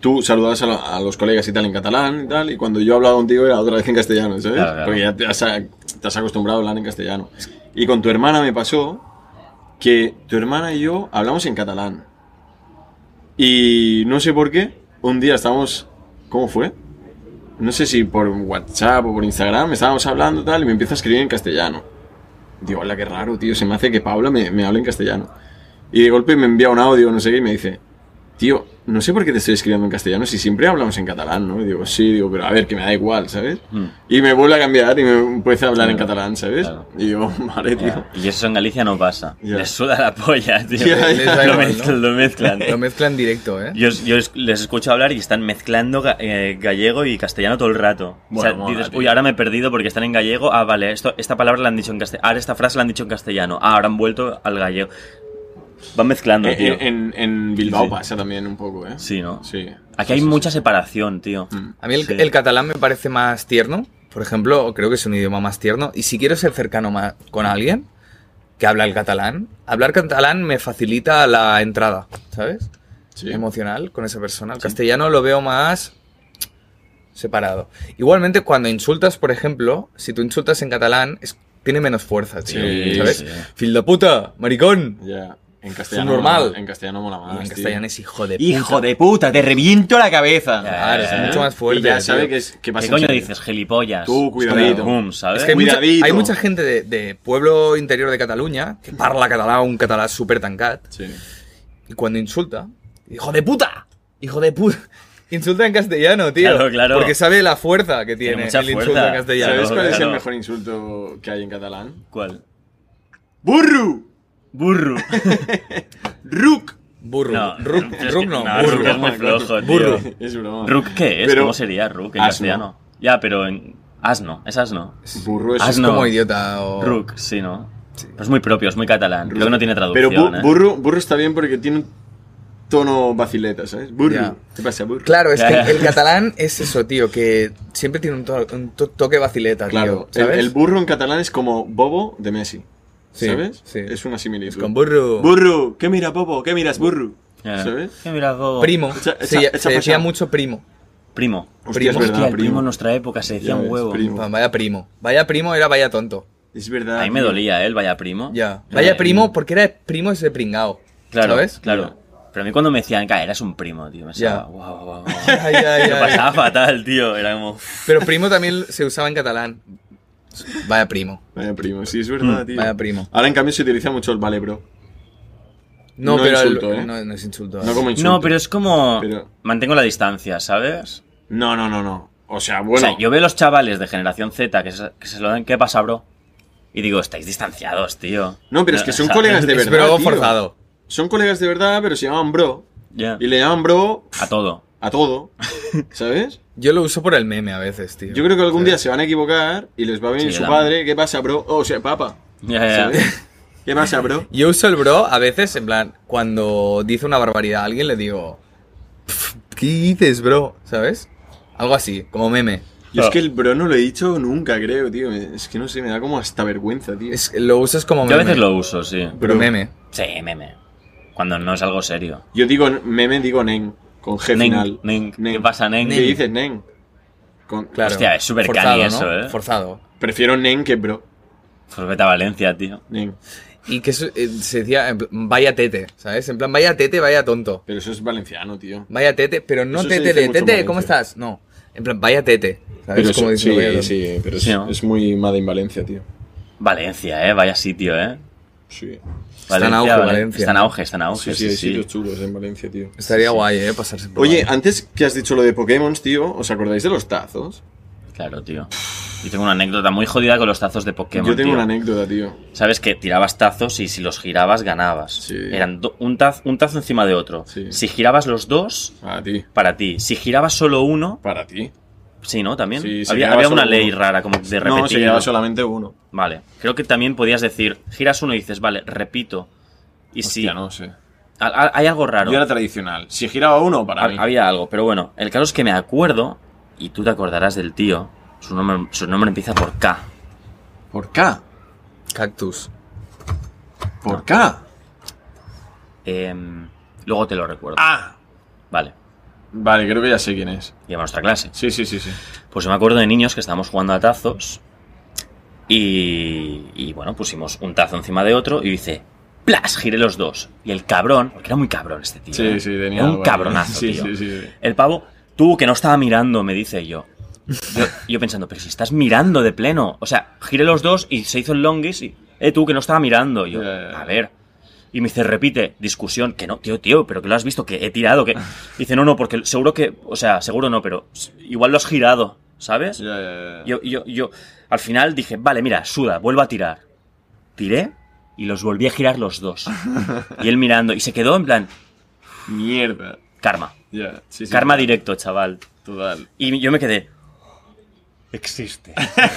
tú saludabas a, lo- a los colegas y tal en catalán y tal, y cuando yo hablaba contigo era otra vez en castellano, ¿sabes? Claro, claro. Porque ya te has, a- te has acostumbrado a hablar en castellano. Y con tu hermana me pasó que tu hermana y yo hablamos en catalán. Y no sé por qué, un día estábamos... ¿Cómo fue? no sé si por WhatsApp o por Instagram, estábamos hablando tal, y me empieza a escribir en castellano. Digo, hola, qué raro, tío, se me hace que Paula me, me hable en castellano. Y de golpe me envía un audio, no sé qué, y me dice, tío, no sé por qué te estoy escribiendo en castellano, si siempre hablamos en catalán, ¿no? Y digo, sí, digo, pero a ver, que me da igual, ¿sabes? Mm. Y me vuelve a cambiar y me empieza a hablar en catalán, ¿sabes? claro. Y digo, vale, tío. Y eso en Galicia no pasa. Ya. Les suda la polla, tío. Lo, igual, mezclan, ¿no? lo mezclan. Lo mezclan directo, ¿eh? Yo, yo es- les escucho hablar y están mezclando ga- eh, gallego y castellano todo el rato. Bueno, o sea, mola, dices, tío. uy, ahora me he perdido porque están en gallego. Ah, vale, esto, esta palabra la han dicho en castellano. Ahora esta frase la han dicho en castellano. Ah, ahora han vuelto al gallego. Van mezclando, tío. En, en- en Bilbao Sí. pasa también un poco, ¿eh? Sí, ¿no? Sí. Aquí Sí, hay sí, mucha separación, tío. Mm. A mí el, Sí. el catalán me parece más tierno, por ejemplo, creo que es un idioma más tierno. Y si quiero ser cercano ma- con alguien que habla el catalán, hablar catalán me facilita la entrada, ¿sabes? Sí. Emocional con esa persona. El castellano lo veo más separado.Igualmente, cuando insultas, por ejemplo, si tú insultas en catalán, es- tiene menos fuerza, tío. Sí, ¿Sabes? sí. Fil de puta, maricón. Ya. En castellano. normal. En castellano mola más. Y en tío. castellano es hijo de puta. Hijo de puta, te reviento la cabeza. Claro, es mucho más fuerte. Y ya sabe que, es, que pasa ¿Qué coño serio. dices? Gilipollas. Tú, cuidadito. Boom, ¿sabes? Es que hay mucha, Cuidadito. hay mucha gente de, de pueblo interior de Cataluña que parla catalán, un catalán súper tancat, Sí. y cuando insulta, ¡hijo de puta! ¡Hijo de puta! Insulta en castellano, tío. Claro, claro. Porque sabe la fuerza que Tiene tiene, el insulto en castellano. ¿Sabes cuál es el mejor insulto que hay en catalán? ¿Cuál? ¡Burru! Burro. ¡Ruc! Burro. No, ruc que- no, no, burro. Es muy flojo, tío. Burro. Es broma. ¿Rook qué es? Pero- ¿Cómo sería Rook en Asno. castellano? Ya, pero en asno, es asno. Burro es... Asno. Es como idiota o... Rook, sí, ¿no? Pero es muy propio, es muy catalán. Creo que no tiene Pero traducción. bu- ¿eh? burro, burro está bien porque tiene un tono vacileta, ¿sabes? Burro. Ya. ¿Qué pasa, burro? Claro, es que el catalán es eso, tío, que siempre tiene un, to- un to- toque vacileta, Claro. tío. El burro en catalán es como bobo de Messi. Sí, ¿Sabes? sí. Es una similitud. Es con burro. Burro, ¿qué mira, bobo? ¿Qué miras, burro? Ya. ¿Sabes? ¿Qué mira, bobo? Primo. Echa- se, echa- echa se decía mucho primo. Primo. Hostia, Primo. es verdad, Hostia, el primo primo. en nuestra época se decía Ya un ves, huevo. primo. Vaya primo. Vaya primo era vaya tonto. Es verdad. A mí me dolía, ¿eh? El vaya primo. Ya. Vaya Eh, primo porque era primo ese pringao. Claro, ¿Sabes? claro. Pero a mí cuando me decían, que eras un primo, tío, me Ya. estaba, guau, guau, guau. Ay, ay, Me pasaba fatal, tío. Era como... Pero primo también se usaba en catalán. Vaya primo. Vaya primo, sí, es verdad, Mm, tío. Vaya primo. Ahora, en cambio, se utiliza mucho el vale, bro. No, No pero el- insulto, ¿eh? no, no es insulto. No como insulto. No, pero es como... Pero- Mantengo la distancia, ¿sabes? No, no, no, no. O sea, O bueno. sea, yo veo los chavales de generación Z que se, que se lo dan... ¿Qué pasa, bro? Y digo, estáis distanciados, tío. No, pero es que son O sea, colegas de es verdad. bro tío. forzado. Son colegas de verdad, pero se llaman bro. Ya. Y le llaman bro A todo. A todo. ¿Sabes? Yo lo uso por el meme a veces, tío. Yo creo que algún día se van a equivocar y les va a venir Sí, su padre. ¿Qué pasa, bro? Oh, o sea, papa. Ya, ya. ¿Sabes? ¿Qué pasa, bro? Yo uso el bro a veces, en plan, cuando dice una barbaridad a alguien le digo, "Pff, ¿qué dices, bro? ¿Sabes? Algo así, como meme. Yo Ah. es que el bro no lo he dicho nunca, creo, tío. Es que no sé, me da como hasta vergüenza, tío. Es- lo usas como meme. Yo a veces lo uso, sí. Pero meme. Sí, meme. Cuando no es algo serio. Yo digo meme, digo nen, con G Nen, final. nen. ¿Qué pasa, nen? ¿Qué dices, nen? Con- Claro. Hostia, es súper cani ¿no? eso, ¿eh? Forzado. Prefiero nen que bro. Pues vete a Valencia, tío. Nen. Y que eso, eh, se decía, en vaya tete, ¿sabes? En plan, vaya tete, vaya tonto. Pero eso es valenciano, tío. Vaya tete, pero no Eso tete de en tete, ¿cómo estás? No. En plan, vaya tete. ¿Sabes? Pero eso- sí, sí, pero es, Sí, ¿no? es muy made in Valencia, tío. Valencia, ¿eh? Vaya sitio, ¿eh? Sí. Está en auge, Vale- Valencia. Está en auge, está en auge, Sí, sí, sí, hay sí. sitios chulos en Valencia, tío. Estaría guay, ¿eh? Pasarse por Oye, Valencia. antes que has dicho lo de Pokémon, tío, ¿os acordáis de los tazos? Claro, tío. Yo tengo una anécdota muy jodida con los tazos de Pokémon, Yo tengo tío. una anécdota, tío. Sabes que tirabas tazos y si los girabas ganabas. Sí. Eran un, taz- un tazo encima de otro. Sí. Si girabas los dos, Para ti. para ti. Si girabas solo uno, Para ti. Sí, ¿no? También. Sí, había una ley uno. rara, como de repetir. No, se quedaba solamente uno. Vale. Creo que también podías decir, giras uno y dices, vale, repito. Y si Hostia, no sé. ha- ha- hay algo raro. Yo era tradicional. Si giraba uno, para Ha- mí. Había algo, pero bueno, el caso es que me acuerdo, y tú te acordarás del tío, su nombre, su nombre empieza por K. ¿Por K? Cactus. ¿Por K? Em, luego te lo recuerdo. Ah. Vale, Vale, creo que ya sé quién es. lleva nuestra clase. Sí, sí, sí, sí. Pues yo me acuerdo de niños que estábamos jugando a tazos y, y bueno, pusimos un tazo encima de otro y dice, ¡plas! Giré los dos. Y el cabrón, porque era muy cabrón este tío. Sí, ¿eh? sí, tenía Era un cabronazo, Sí, tío. sí, sí. El pavo, tú que no estaba mirando, me dice yo. Yo, yo pensando, pero si estás mirando de pleno. O sea, giré los dos y se hizo el longis y. Eh, tú que no estaba mirando. Yo, a ver. Y me dice, repite, discusión, que no, tío, tío, pero que lo has visto, que he tirado, que. Dice, no, no, porque seguro que. O sea, seguro no, pero igual lo has girado, ¿sabes? Ya, ya, ya. Yo, yo, yo, al final dije, vale, mira, suda, vuelvo a tirar. Tiré y los volví a girar los dos. y él mirando, y se quedó en plan, Mierda. karma. Ya, sí, sí. Karma directo, chaval. Total. Y yo me quedé. Existe.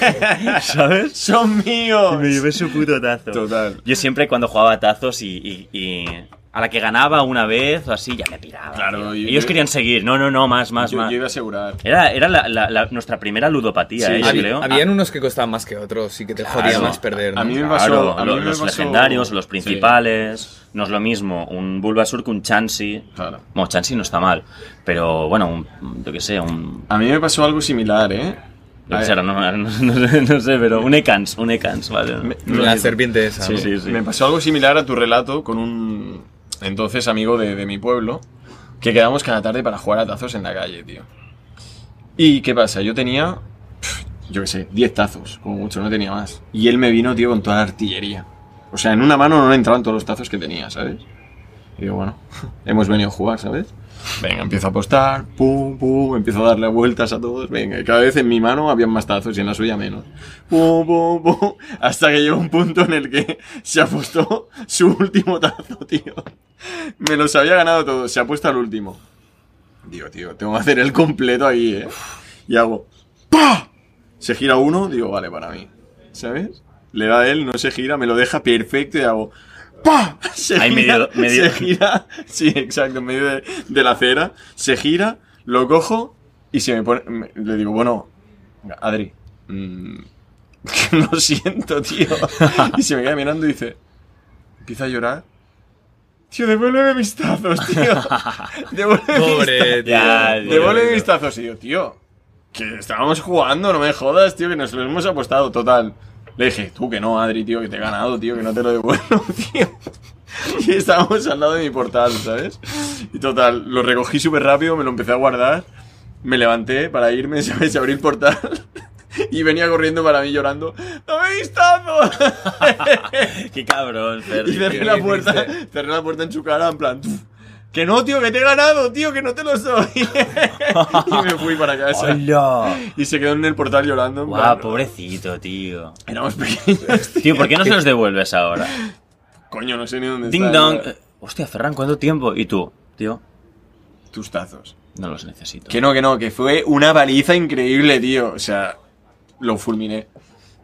¿Sabes? ¡Son míos! Y me llevé su puto tazo. Total. Yo siempre cuando jugaba tazos y, y- y a la que ganaba una vez o así, ya me piraba. Claro, yo- Ellos yo- querían seguir. No, no, no, más, más, yo, más. yo iba a asegurar. Era, era la- la- la- nuestra primera ludopatía, Sí, ¿eh? Había- creo. habían unos que costaban más que otros y que te jodía Claro. más perder. ¿no? A mí me Claro, pasó. a mí lo- me los pasó- legendarios, los Sí, principales. No es lo mismo un Bulbasur que un Chansey. claro. Bueno, Chansey no está mal. Pero bueno, un, yo qué sé, un. A mí me pasó algo similar, ¿eh? No, no- no sé, no sé, pero un Ekans, un Ekans, ¿vale? Me- La serpiente esa. Sí, ¿no? sí, sí. Me pasó algo similar a tu relato con un entonces amigo de, de mi pueblo que quedamos cada tarde para jugar a tazos en la calle, tío. ¿Y qué pasa? Yo tenía, yo qué sé, 10 tazos, como mucho, no tenía más. Y él me vino, tío, con toda la artillería. O sea, en una mano no le entraban todos los tazos que tenía, ¿sabes? Y digo, bueno, hemos venido a jugar, ¿sabes? Venga, empiezo a apostar, pum, pum, empiezo a darle vueltas a todos, venga, cada vez en mi mano habían más tazos y en la suya menos. Pum, pum, pum, hasta que llegó un punto en el que se apostó su último tazo, tío. Me los había ganado todos, se ha puesto al último. Digo, tío, tengo que hacer el completo ahí, ¿eh? Y hago, ¡pa! Se gira uno, digo, vale, para mí. ¿Sabes? Le da a él, no se gira, me lo deja perfecto y hago, ¡pa! Se Ahí gira, medio- medio- se gira, sí, exacto, en medio de, de la acera, se gira, lo cojo y se me pone, me- le digo, bueno, Adri, mm, lo siento, tío. Y se me queda mirando y dice, empieza a llorar. Tío, devuélveme mis tazos, tío. Devuélveme mis Pobre, tazos. Ya, tío. Devuélveme mis tazos. Y yo, tío, que estábamos jugando, no me jodas, tío, que nos lo hemos apostado, total. Le dije, tú que no, Adri, tío, que te he ganado, tío, que no te lo devuelvo, tío. Y estábamos al lado de mi portal, ¿sabes? Y total, lo recogí súper rápido, me lo empecé a guardar, me levanté para irme, ¿sabes? Abrí el portal y venía corriendo para mí llorando, ¡Dame mis tazos! Qué cabrón, Fer. Y cerré ¿qué la puerta, cerré la puerta en su cara, en plan. Que no, tío, que te he ganado, tío, que no te lo soy. y me fui para casa. ¡Hola! Y se quedó en el portal llorando. Guau, plan, pobrecito, tío. Éramos pequeños. tío. Tío, ¿por qué no se los devuelves ahora? Coño, no sé ni dónde Ding está. dong. Eh, Hostia, Ferran, ¿cuánto tiempo? ¿Y tú? Tío, Tus tazos. no los necesito. Que no, que no, que fue una paliza increíble, tío. O sea, lo fulminé.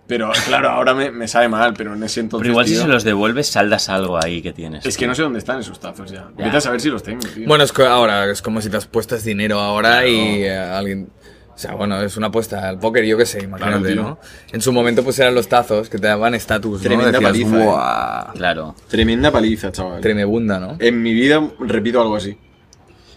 Pero claro, ahora me, me sabe mal, pero en ese entonces. Pero igual si tío, se los devuelves, saldas algo ahí que tienes. Es que no sé dónde están esos tazos ya. Ya. Vete a saber si los tengo, tío. Bueno, es que ahora es como si te has puesto dinero ahora y eh, alguien... O sea, bueno, es una apuesta al póker, yo qué sé, imagínate, Claro. ¿no? En su momento pues eran los tazos que te daban estatus, ¿no? Tremenda Decías, paliza, eh. "Buah, Claro. Tremenda paliza, chaval. Tremebunda, ¿no? En mi vida repito algo así.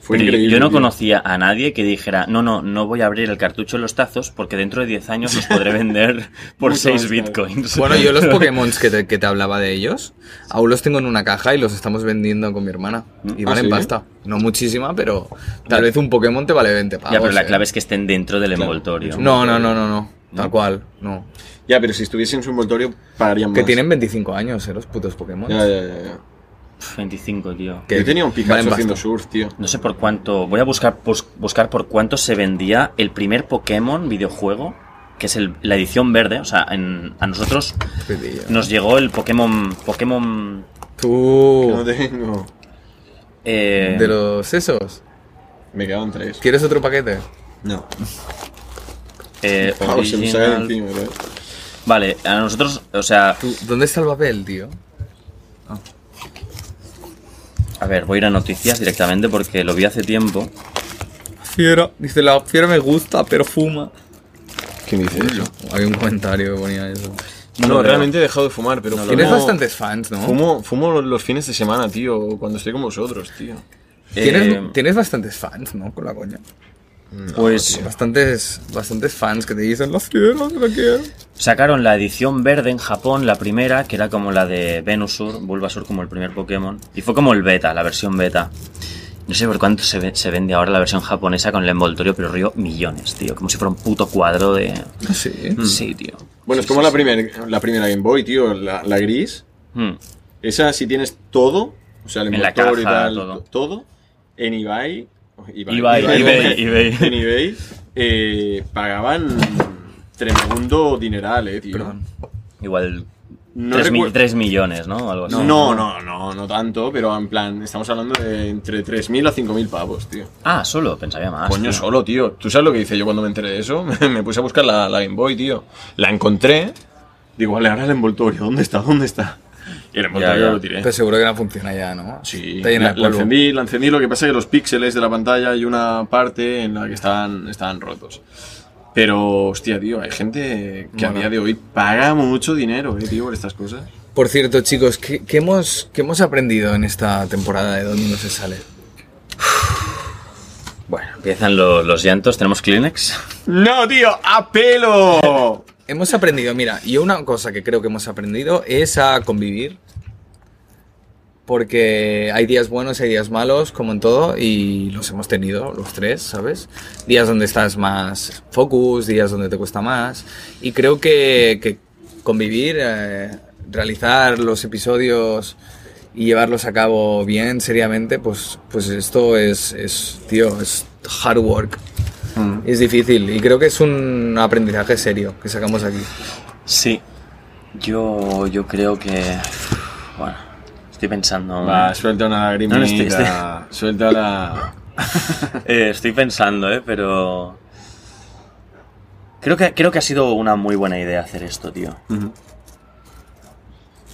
Fue Pero increíble. yo no conocía a nadie que dijera, no, no, no voy a abrir el cartucho en los tazos porque dentro de 10 años los podré vender por Mucho 6 más caro. bitcoins. Bueno, yo los Pokémon que te, que te hablaba de ellos, aún los tengo en una caja y los estamos vendiendo con mi hermana. Y ¿Ah, valen sí? pasta. No muchísima, pero tal vez un Pokémon te vale 20 pavos. Ya, pero la eh. clave es que estén dentro del envoltorio. No, no, no, no, no. Tal ¿No? cual, no. Ya, pero si estuviese en su envoltorio, pagarían más. Que tienen 25 años, eh, los putos Pokémon. Ya, ya, ya. ya. Pf, 25, tío. Que Yo tenía un Pikachu haciendo surf, tío. No sé por cuánto. Voy a buscar, bus- buscar por cuánto se vendía el primer Pokémon videojuego, que es el- la edición verde. O sea, en- a nosotros nos llegó el Pokémon. Pokémon. Tú, Que no tengo. eh, de los esos, Me quedaban tres. ¿quieres otro paquete? No. eh, original- encima, ¿eh? Vale, a nosotros, o sea, Tú, ¿Dónde está el papel, tío? A ver, voy a ir a noticias directamente porque lo vi hace tiempo. Fiera, dice la fiera me gusta, pero fuma. ¿Quién dice eso? Había un comentario que ponía eso. No No, realmente he dejado de fumar, pero fumo, Tienes bastantes fans, ¿no? Fumo, fumo los fines de semana, tío, cuando estoy con vosotros, tío. ¿Tienes, Eh, tienes bastantes fans, ¿no? Con la coña. Pues Bastantes, bastantes fans que te dicen, la fiera, la quiero. sacaron la edición verde en Japón, la primera, que era como la de Venusur, Bulbasur como el primer Pokémon. Y fue como el beta, la versión beta. No sé por cuánto se, ve- se vende ahora la versión japonesa con el envoltorio, pero río millones, tío. Como si fuera un puto cuadro de... Sí. Sí, tío. Bueno, es como la, primer, la primera Game Boy, tío, la, la gris. Hmm. Esa, si tienes todo, o sea, el En la envoltorio y tal, todo. to- todo, en eBay, Ibai, eBay, eBay. en eBay, eh, pagaban tremendo dineral, eh, tío. Perdón. Igual No 3, recuer- millones, ¿no? Algo así. No, no, no, no tanto, pero en plan, estamos hablando de entre 3.000 a 5.000 pavos, tío. Ah, solo, pensaba más. Coño, tío. solo, tío. ¿Tú sabes lo que hice yo cuando me enteré de eso? me puse a buscar la, la Game Boy, tío. La encontré. Digo, vale, ahora el envoltorio. ¿Dónde está? ¿Dónde está? Y el envoltorio Ya, ya. lo tiré. Pero seguro que no funciona ya, ¿no? Sí, Está llena la, de la polvo. encendí, la encendí, lo que pasa es que los píxeles de la pantalla hay una parte en la que estaban, estaban rotos. Pero, hostia, tío, hay gente que a día de hoy paga mucho dinero, eh, tío, por estas cosas. Por cierto, chicos, ¿qué, qué hemos, qué hemos aprendido en esta temporada de Dónde no se sale? Bueno, empiezan lo- los llantos. ¿Tenemos Kleenex? ¡No, tío! ¡A pelo! Hemos aprendido, mira, y una cosa que creo que hemos aprendido es a convivir. Porque hay días buenos, hay días malos, como en todo, y los hemos tenido los tres, ¿sabes? Días donde estás más focus, días donde te cuesta más. Y creo que, que convivir, eh, realizar los episodios y llevarlos a cabo bien, seriamente, pues, pues esto es, es, tío, es hard work. Es difícil y creo que es un aprendizaje serio que sacamos aquí. Sí. Yo, yo creo que... Bueno, estoy pensando... Va, suelta una lagrimita. No, no, estoy- estoy- Suelta la... Eh, estoy pensando, ¿eh? Pero... Creo que, creo que ha sido una muy buena idea hacer esto, tío.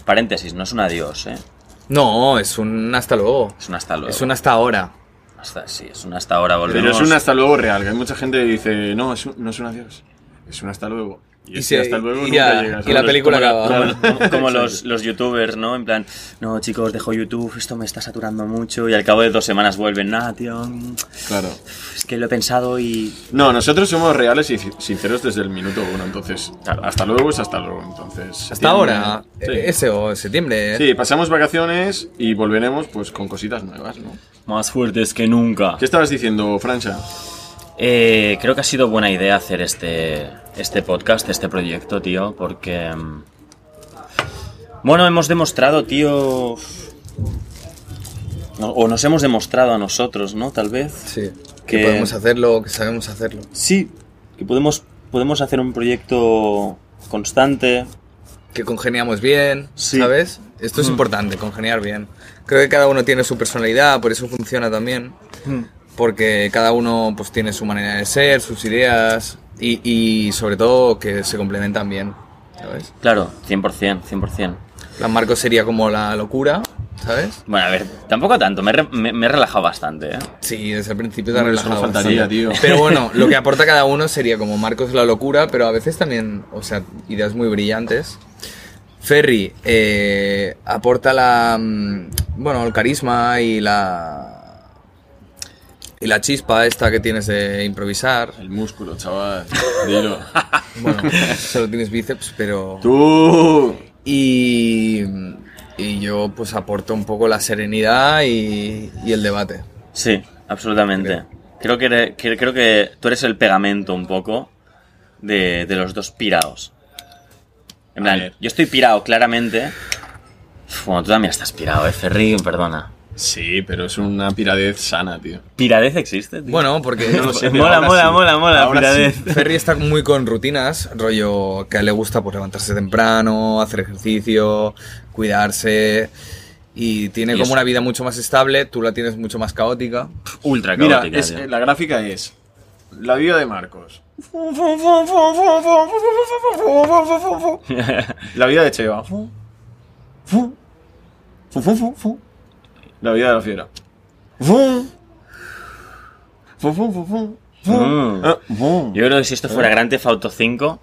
Paréntesis, no es un adiós, ¿eh? No, es un hasta luego. Es un hasta luego. Es un hasta ahora. Hasta, sí, es un hasta ahora, volvemos. Pero es un hasta luego real, que hay mucha gente que dice, no, es un- no es un adiós, es un hasta luego. Y, Y hasta luego y nunca ya- y la película como acaba. la- Como, como los, los youtubers, ¿no? En plan, no, chicos, dejo YouTube, esto me está saturando mucho. Y al cabo de dos semanas vuelven, nada, tío, mm, Claro. es que lo he pensado y. No, nosotros somos reales y sinceros desde el minuto uno, entonces Claro. hasta luego es hasta luego, entonces. Hasta ahora. Sí. eh, Ese o septiembre. ¿eh? Sí, pasamos vacaciones y volveremos pues con cositas nuevas, ¿no? Más fuertes que nunca. ¿Qué estabas diciendo, Francia? Eh, creo que ha sido buena idea hacer este, este podcast, este proyecto, tío, porque... mm, Bueno, hemos demostrado, tío... no- o nos hemos demostrado a nosotros, ¿no? Tal vez. Sí. Que Que- podemos hacerlo, que sabemos hacerlo. Sí, que podemos, podemos hacer un proyecto constante. Que congeniamos bien, Sí. ¿sabes? Esto es importante, congeniar bien. Creo que cada uno tiene su personalidad, por eso funciona también. Porque cada uno pues tiene su manera de ser, sus ideas y, y sobre todo que se complementan bien, ¿sabes? Claro, 100%, 100%. La Marco sería como la locura, ¿sabes? Bueno, a ver, tampoco tanto, me, re- me- me he relajado bastante, ¿eh? Sí, desde el principio te ha Hombre, eso no relajado faltaría, bastante. tío. Pero bueno, lo que aporta cada uno sería como Marcos la locura, pero a veces también, o sea, ideas muy brillantes. Ferry eh, aporta la, mm, bueno, el carisma y la y la chispa esta que tienes de improvisar. El músculo, chaval. Dilo. Bueno, solo tienes bíceps, pero ¡Tú! y y yo pues aporto un poco la serenidad y, y el debate. Sí, absolutamente. Creo que, creo que tú eres el pegamento un poco de, de los dos pirados. En plan, yo estoy pirado claramente. Uf, Bueno, tú también estás pirado, ¿eh? Ferry, perdona. Sí, pero es una piradez sana, tío. ¿Piradez existe? tío? Bueno, porque No lo sé, tío, mola, mola, sí. mola, mola, Ahora piradez. sí. Ferry está muy con rutinas, rollo que a él le gusta pues levantarse temprano, hacer ejercicio, cuidarse y tiene Y como una vida mucho más estable, tú la tienes mucho más caótica. Ultra Mira, caótica, es- tío. la gráfica es la vida de Marcos. La vida de Cheva. La vida de la fiera. Mm. Ah, Yo creo que si esto fuera Grand Theft Auto 5,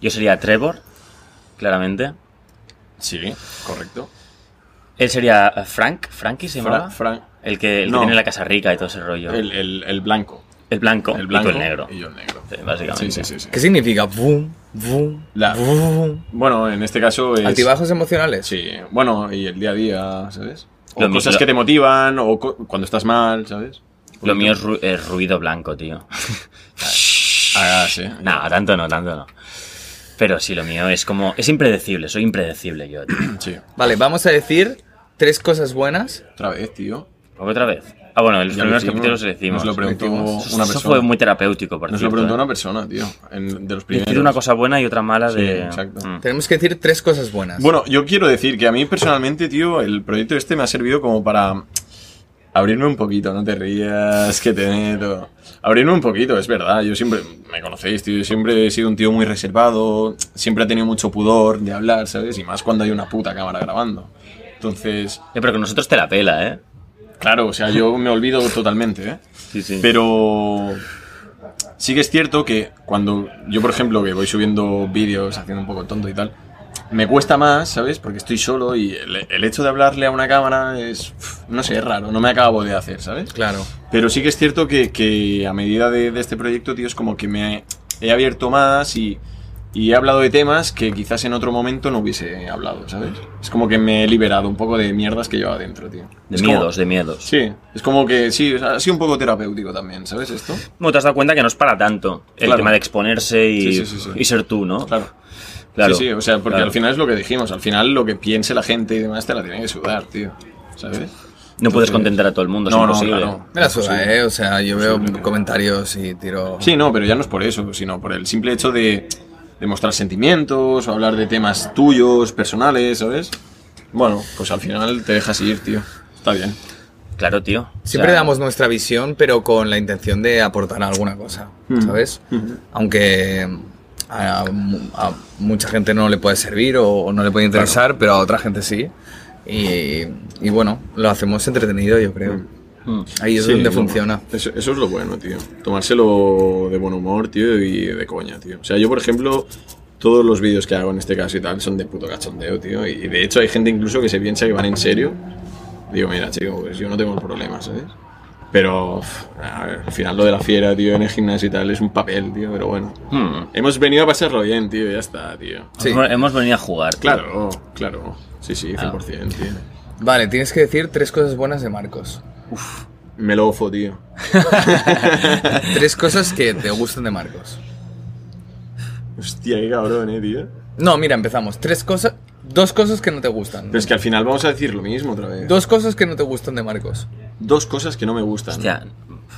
yo sería Trevor, claramente. Sí, correcto. Él sería eh, Frank, Frankie se Fra- llamaba. Frank, El que, el que No. tiene la casa rica y todo ese rollo. el, el, el blanco. El blanco, El y tú blanco el negro. Y yo el negro. Sí, básicamente. Sí, sí, sí. sí. ¿Qué significa? Vum, vum, La- vum. Bueno, en este caso es. ¿Altibajos emocionales? Sí, bueno, y el día a día, ¿sabes? O Lo cosas que te motivan, o co- cuando estás mal, ¿sabes? Lo mío es, ru- es ruido blanco, tío. Ah, sí. no, tanto no, tanto no. Pero sí, lo mío es como... Es impredecible, soy impredecible yo, tío. Sí. Vale, vamos a decir tres cosas buenas. Otra vez, tío. ¿Otra vez? Ah, bueno, en los Ya lo primeros hicimos. capítulos lo decimos. Nos lo preguntó Decimos. una Eso persona. fue muy terapéutico, por Nos lo cierto, preguntó ¿eh? una persona, tío. en- de los primeros. Decir una cosa buena y otra mala Sí, de... exacto. Mm. Tenemos que decir tres cosas buenas. Bueno, yo quiero decir que a mí personalmente, tío, el proyecto este me ha servido como para abrirme un poquito, no te rías, que te meto. Abrirme un poquito, es verdad. Yo siempre, me conocéis, tío, yo siempre he sido un tío muy reservado, siempre he tenido mucho pudor de hablar, ¿sabes? Y más cuando hay una puta cámara grabando. Entonces, Eh, pero que nosotros te la pela, ¿eh? Claro, o sea, yo me olvido totalmente, ¿eh? Sí, sí. Pero sí que es cierto que cuando yo, por ejemplo, que voy subiendo vídeos haciendo un poco tonto y tal, me cuesta más, ¿sabes? Porque estoy solo y el, el hecho de hablarle a una cámara es, no sé, es raro, no me acabo de hacer, ¿sabes? Claro. Pero sí que es cierto que, que a medida de, de este proyecto, tío, es como que me he abierto más y, y he hablado de temas que quizás en otro momento no hubiese hablado, ¿sabes? Es como que me he liberado un poco de mierdas que llevaba dentro, tío. De Es como- miedos, de miedos. Sí, es como que sí, o sea, ha sido un poco terapéutico también, ¿sabes esto? Bueno, te has dado cuenta que no es para tanto el Claro. tema de exponerse y, Sí, sí, sí, sí. y ser tú, ¿no? Claro. Claro. Sí, sí, o sea, porque Claro. al final es lo que dijimos, al final lo que piense la gente y demás te la tiene que sudar, tío. ¿Sabes? No puedes contentar a todo el mundo, es No, no, imposible. claro. Me la suda. ¿eh? O sea, yo veo comentarios y tiro... Sí, no, pero ya no es por eso, sino por el simple hecho de, de mostrar sentimientos o hablar de temas tuyos, personales, ¿sabes? Bueno, pues al final te dejas ir, tío. Está bien. Claro, tío. O Siempre sea, damos nuestra visión, pero con la intención de aportar alguna cosa, Mm. ¿sabes? Aunque a, a mucha gente no le puede servir o, o no le puede interesar, pero a otra gente sí. Y, y bueno, lo hacemos entretenido, yo creo. Mm. Ahí es Sí, donde no, funciona. Eso, eso es lo bueno, tío. Tomárselo de buen humor, tío, y de coña, tío. O sea, yo, por ejemplo, todos los vídeos que hago en este caso y tal son de puto cachondeo, tío. Y de hecho hay gente incluso que se piensa que van en serio. Digo, mira, chico, pues yo no tengo problema, ¿sabes? Pero a ver, al final lo de la fiera, tío, en el gimnasio y tal, es un papel, tío, pero bueno. Mm. Hemos venido a pasarlo bien, tío, ya está, tío. Sí. Hemos, venido a jugar. tío. Claro, claro. Sí, sí, Ah. 100%, tío. Vale, tienes que decir tres cosas buenas de Marcos. Melofo, tío. Tres cosas que te gustan de Marcos. Hostia, qué cabrón, eh, tío. No, mira, empezamos. Tres cosas... Dos cosas que no te gustan. Pero es que al final vamos a decir lo mismo otra vez. Dos cosas que no te gustan de Marcos. Dos cosas que no me gustan. Hostia,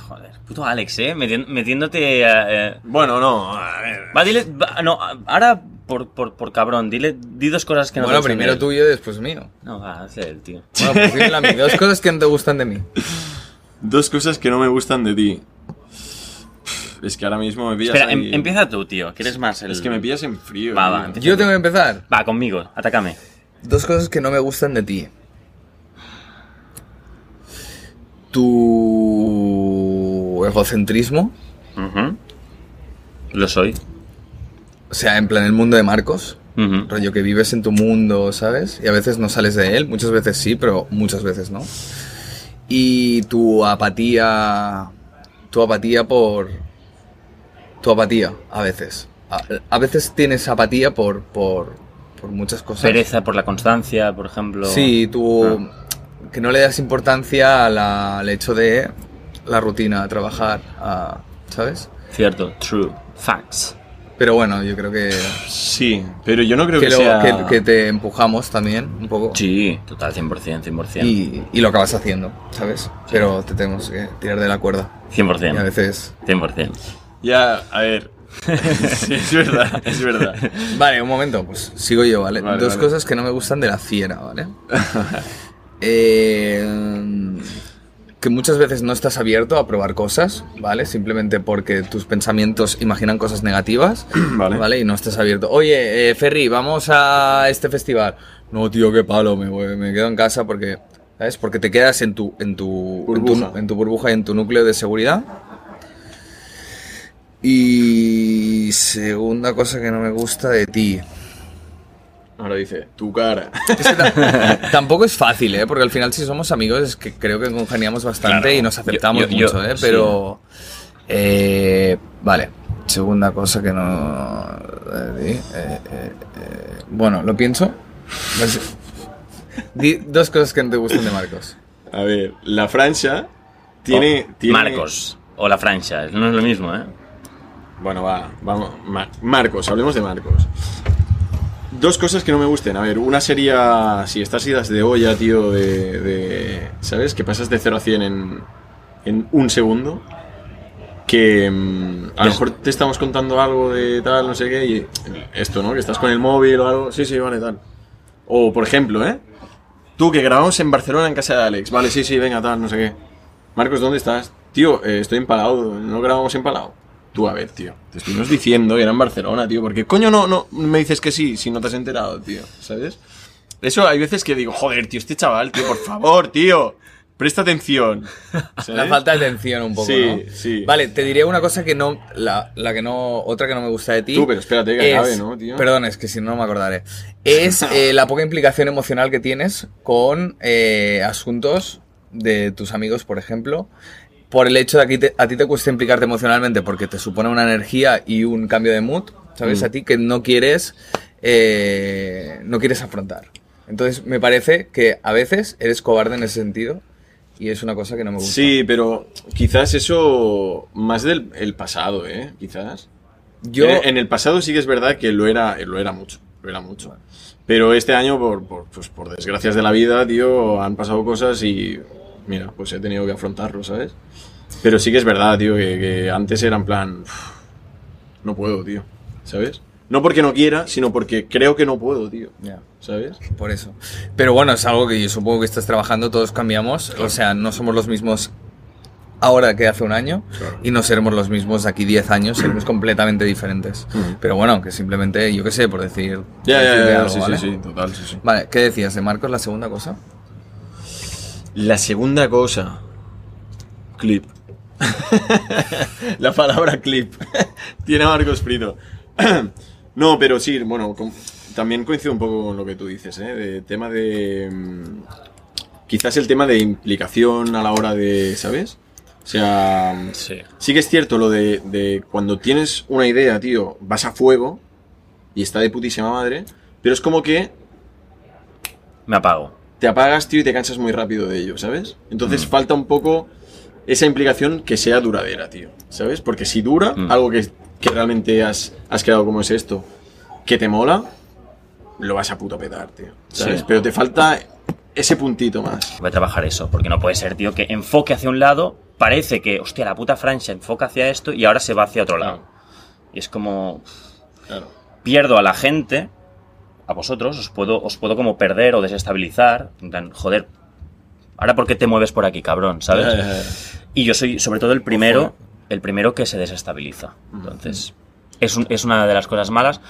joder, puto Alex, ¿eh? Meti- Metiéndote... a- eh, Bueno, no, a ver. Va, dile... va, no, ahora por, por, por cabrón, dile... Di dos cosas que no te bueno, gustan de primero tuyo y después mío. No, va, hace el tío. Bueno, pues dímelo a mí. Dos cosas que no te gustan de mí. Dos cosas que no me gustan de ti. Es que ahora mismo me pillas Espera, ahí- em- empieza tú, tío, que eres más el... Es que me pillas en frío. Va, va. Yo tengo que empezar. Va, conmigo, atácame. Dos cosas que no me gustan de ti. Tu egocentrismo. Lo soy. O sea, en plan el mundo de Marcos. Ujú. Rollo que vives en tu mundo, ¿sabes? Y a veces no sales de él. Muchas veces sí, pero muchas veces no. Y tu apatía. Tu apatía por. Tu apatía, a veces. A, a veces tienes apatía por, por, por muchas cosas. Pereza por la constancia, por ejemplo. Sí, tú Ah. que no le das importancia a la- al hecho de la rutina, a trabajar, a- ¿sabes? Cierto, true. Facts. Pero bueno, yo creo que, Sí, pero yo no creo que, que, lo- sea... que- que te empujamos también un poco. Sí, total, 100%, 100%. Y, y lo acabas haciendo, ¿sabes? Pero te tenemos que tirar de la cuerda. Y a 100%. veces... 100%. Ya, a ver. sí, es verdad, es verdad. Vale, un momento, pues sigo yo, ¿vale? Vale, Dos vale. cosas que no me gustan de la fiera, ¿vale? Eh, que muchas veces no estás abierto a probar cosas, ¿vale? Simplemente porque tus pensamientos imaginan cosas negativas, Vale. Y no estás abierto. Oye, eh, Ferry, vamos a este festival. No, tío, qué palo, me, voy- me quedo en casa porque, ¿sabes? Porque te quedas en tu, en tu, en tu, Burbuja. en tu burbuja y en tu núcleo de seguridad. Y segunda cosa que no me gusta de ti. Ahora dice, tu cara. Es que ta- tampoco es fácil, ¿eh? Porque al final si somos amigos es que creo que congeniamos bastante Claro. y nos aceptamos Yo- yo- mucho, yo- ¿eh? Pero... eh, vale, segunda cosa que no... eh, eh, bueno, lo pienso. Pues, di dos cosas que no te gustan de Marcos. A ver, la Francia tiene... O tiene... Marcos. O la Francia. No es lo mismo, ¿eh? Bueno, va, vamos. Mar- Marcos, hablemos de Marcos. Dos cosas que no me gusten. A ver, una sería si estas idas de olla, tío, de, de- ¿Sabes? Que pasas de 0 a 100 en, en un segundo. Que mm, a lo mejor te estamos contando algo de tal, no sé qué, y esto, ¿no? Que estás con el móvil o algo. Sí, sí, vale, tal. O, por ejemplo, ¿eh? Tú, que grabamos en Barcelona en casa de Alex. Vale, sí, sí, venga, tal, no sé qué. Marcos, ¿dónde estás? Tío, eh, estoy empalado. ¿No grabamos empalado? Tú, a ver, tío. Te estuvimos diciendo que era en Barcelona, tío. ¿Por qué coño no, no me dices que sí si no te has enterado, tío? ¿Sabes? Eso hay veces que digo, joder, tío, este chaval, tío, por favor, tío. Presta atención. La ¿Sabes? falta de atención un poco, Sí, ¿no? sí. Vale, te diré una cosa que no... La, la que no... Otra que no me gusta de ti... Tú, pero espérate que es- acabe, ¿no, tío? Perdón, es que si no, no me acordaré. Es eh, la poca implicación emocional que tienes con eh, asuntos de tus amigos, por ejemplo. Por el hecho de que a ti te- a ti te cuesta implicarte emocionalmente porque te supone una energía y un cambio de mood, ¿sabes? Mm. A ti que no quieres, eh, no quieres afrontar. Entonces, me parece que a veces eres cobarde en ese sentido y es una cosa que no me gusta. Sí, pero quizás eso más del el pasado, ¿eh? Quizás. Yo, En, en el pasado sí que es verdad que lo era, lo era mucho, lo era mucho. Pero este año, por, por, pues por desgracias de la vida, tío, han pasado cosas y, mira, pues he tenido que afrontarlo, ¿sabes? Pero sí que es verdad, tío, que, que antes era en plan, "Uf, no puedo, tío, ¿sabes? No porque no quiera, sino porque creo que no puedo, tío, Ya. ¿sabes? Por eso. Pero bueno, es algo que yo supongo que estás trabajando, todos cambiamos. O sea, no somos los mismos ahora que hace un año Claro. y no seremos los mismos aquí 10 años, seremos completamente diferentes. Ujú. Pero bueno, que simplemente, yo qué sé, por decir. Ya, ya, ya, sí, ¿vale? sí, sí, total, sí, sí. Vale, ¿qué decías de Marcos, la segunda cosa? La segunda cosa. Clip. la palabra clip. Tiene a Marcos Prito. no, pero sí, bueno, también coincido un poco con lo que tú dices, ¿eh? De tema de. mm, Quizás el tema de implicación a la hora de. ¿Sabes? O sea. Sí. Sí que es cierto lo de, de cuando tienes una idea, tío, vas a fuego y está de putísima madre, pero es como que Me apago. Te apagas, tío, y te cansas muy rápido de ello, ¿sabes? Entonces Mm. falta un poco esa implicación que sea duradera, tío, ¿sabes? Porque si dura, Mm. algo que, que realmente has, has creado como es esto, que te mola, lo vas a puto petar, tío. ¿Sabes? Sí. Pero te falta ese puntito más. Voy a trabajar eso, porque no puede ser, tío, que enfoque hacia un lado, parece que, hostia, la puta Francia enfoca hacia esto y ahora se va hacia otro lado. Y es como, Claro. pierdo a la gente, a vosotros, os puedo, os puedo como perder o desestabilizar. En plan, joder, ahora por qué te mueves por aquí, cabrón, ¿sabes? Y yo soy, sobre todo, el primero, el primero que se desestabiliza. Entonces, es, un- es una de las cosas malas.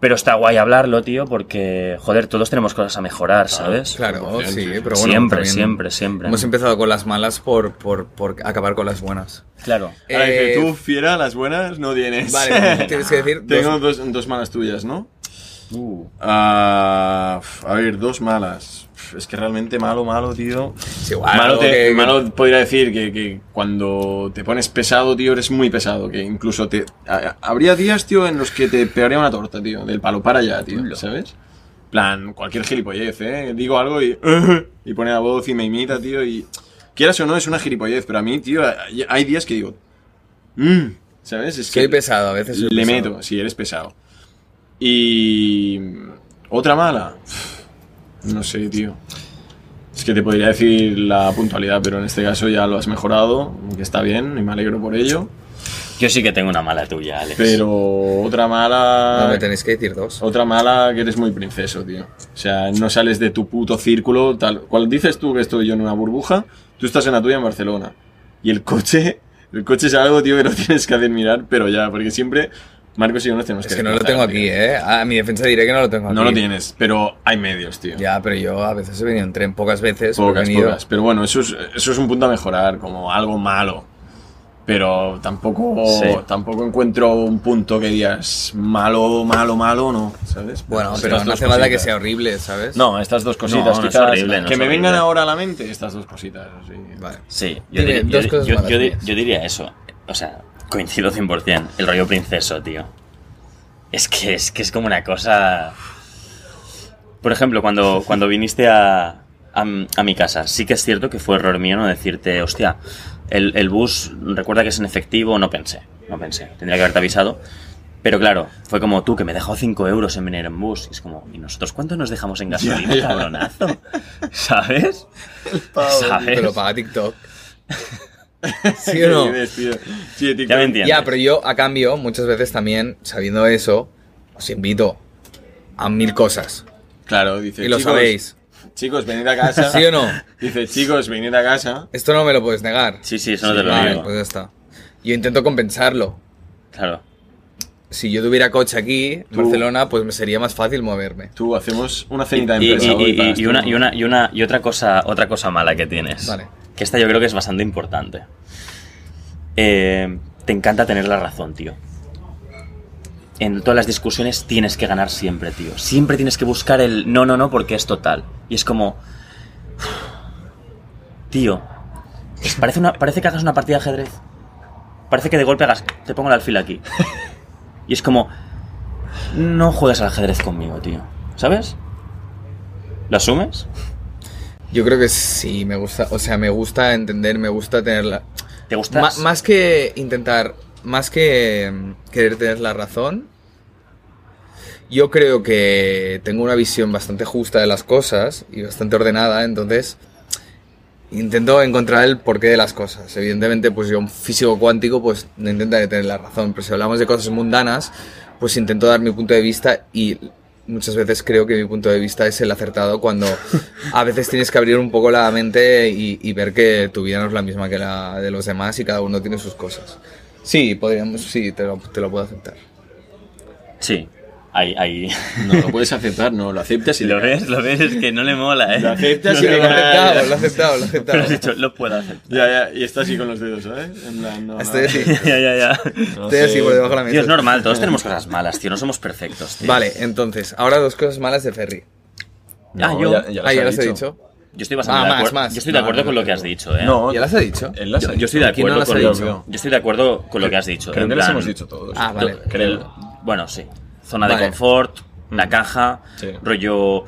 Pero está guay hablarlo, tío, porque, joder, todos tenemos cosas a mejorar, ¿sabes? Claro, 100%, sí, pero bueno. siempre, siempre, siempre. Hemos empezado con las malas por, por, por acabar con las buenas. Claro. Ahora dice, Eh, tú, fiera, las buenas no tienes. Vale, tienes que decir dos- Tengo dos, dos malas tuyas, ¿no? Uh, Ah, a ver, dos malas. Es que realmente malo, malo, tío. Sí, igual, malo, te- que- malo podría decir que, que cuando te pones pesado, tío, eres muy pesado. Que incluso te. a- habría días, tío, en los que te pegaría una torta, tío. Del palo para allá, tío. ¿Sabes? plan, cualquier gilipollez, ¿eh? Digo algo y. y pone la voz y me imita, tío. Y. Quieras o no, es una gilipollez, pero a mí, tío, hay, días que digo. "Mm", ¿Sabes? Es Soy pesado, a veces soy le pesado. meto, sí, eres pesado. Y. Otra mala. No sé, tío. Es que te podría decir la puntualidad, pero en este caso ya lo has mejorado, que está bien, y me alegro por ello. yo sí que tengo una mala tuya, Alex. Pero otra mala. No, me tenéis que decir dos. Otra mala que eres muy princeso, tío. O sea, no sales de tu puto círculo. Tal. Cuando dices tú que estoy yo en una burbuja, tú estás en la tuya en Barcelona. Y el coche, el coche es algo, tío, que lo tienes que hacer mirar, pero ya, porque siempre Marcos y yo nos tenemos Es que que no lo tengo aquí, tío. ¿eh? A mi defensa diré que no lo tengo aquí. No lo tienes, pero hay medios, tío. Ya, pero yo a veces he venido en tren, pocas veces. pero he Pocas, venido- pocas. Pero bueno, eso es, eso es un punto a mejorar, como algo malo. Pero tampoco, Sí. tampoco encuentro un punto que digas malo, malo, malo, no, ¿sabes? Bueno, Estas pero no hace falta que sea horrible, ¿sabes? No, estas dos cositas, No, quizás. horrible, no que me horrible. vengan ahora a la mente estas dos cositas. sí. Vale. Sí, yo, Dime, diría, dos yo- cosas yo- yo yo diría eso. O sea, coincido 100%. El rollo princeso, tío. Es que es, que es como una cosa... Por ejemplo, cuando, cuando viniste a, a, a mi casa, sí que es cierto que fue error mío no decirte, hostia, el, el bus, recuerda que es en efectivo, no pensé, no pensé, tendría que haberte avisado. Pero claro, fue como tú que me dejó 5 euros en venir en bus. Y es como, ¿y nosotros cuánto nos dejamos en gasolina, cabronazo? ¿Sabes? ¿Sabes? Te lo paga TikTok. ¿Sí o no? ¿Qué dices, tío? Sí, Ya me entiendes. Ya, pero yo, a cambio, muchas veces también, sabiendo eso, os invito a mil cosas. Claro, dice. Y lo chicos, sabéis. Chicos, venid a casa. ¿Sí o no? Dice, chicos, venid a casa. Esto no me lo puedes negar. Sí, sí, eso no te lo Vale, digo. pues ya está. Yo intento compensarlo. Claro. Si yo tuviera coche aquí, en Tú- Barcelona, pues me sería más fácil moverme. Tú, hacemos una Y, cenita de y- empresa y- hoy y- para y esto. una, y, una, y, una, y otra cosa otra cosa mala que tienes. Vale. Que esta yo creo que es bastante importante. Eh, te encanta tener la razón, tío. En todas las discusiones tienes que ganar siempre, tío. Siempre tienes que buscar el no, no, no, porque es total. Y es como. Tío. es- Parece, una, parece que hagas una partida de ajedrez. Parece que de golpe hagas. Te pongo el alfil aquí. Y es como. No juegas al ajedrez conmigo, tío. ¿Sabes? ¿Lo asumes? Yo creo que sí, me gusta, o sea, me gusta entender, me gusta tenerla. ¿Te gusta? Más que intentar, más que mm, querer tener la razón, yo creo que tengo una visión bastante justa de las cosas y bastante ordenada, entonces intento encontrar el porqué de las cosas. Evidentemente, pues yo, un físico cuántico, pues no intentaré tener la razón, pero si hablamos de cosas mundanas, pues intento dar mi punto de vista y muchas veces creo que mi punto de vista es el acertado cuando a veces tienes que abrir un poco la mente y, y ver que tu vida no es la misma que la de los demás y cada uno tiene sus cosas. Sí, podríamos, sí, te lo, te lo puedo aceptar. Sí. Ahí, ahí. No, lo puedes aceptar, no, lo aceptas y Si lo ves, lo ves, es que no le mola, ¿eh? Lo aceptas y Lo le aceptado, lo aceptado, lo he Pero aceptado. has dicho, lo puedo hacer. Ya, ya, y está así con los dedos, ¿sabes? En plan, no, Estoy no. así, ya, ya, ya. No estoy sé. así por debajo de la mesa. Tío, es normal, todos tenemos cosas malas, tío. No somos perfectos, tío. Vale, entonces, ahora dos cosas malas de Ferry. Ah, yo. ya, ya ah, ya las he dicho. dicho. Yo estoy bastante Ah, de más, acuerdo. más. Yo estoy de No, acuerdo no, con no, lo que no. has dicho, ¿eh? No, ¿Ya las he dicho? Él las Yo, ha yo estoy de no acuerdo las con lo dicho. Yo estoy de acuerdo con lo que has dicho. Creo que las hemos dicho todos. Ah, vale. Creo. Bueno, sí. Zona de confort, la caja, Sí. rollo.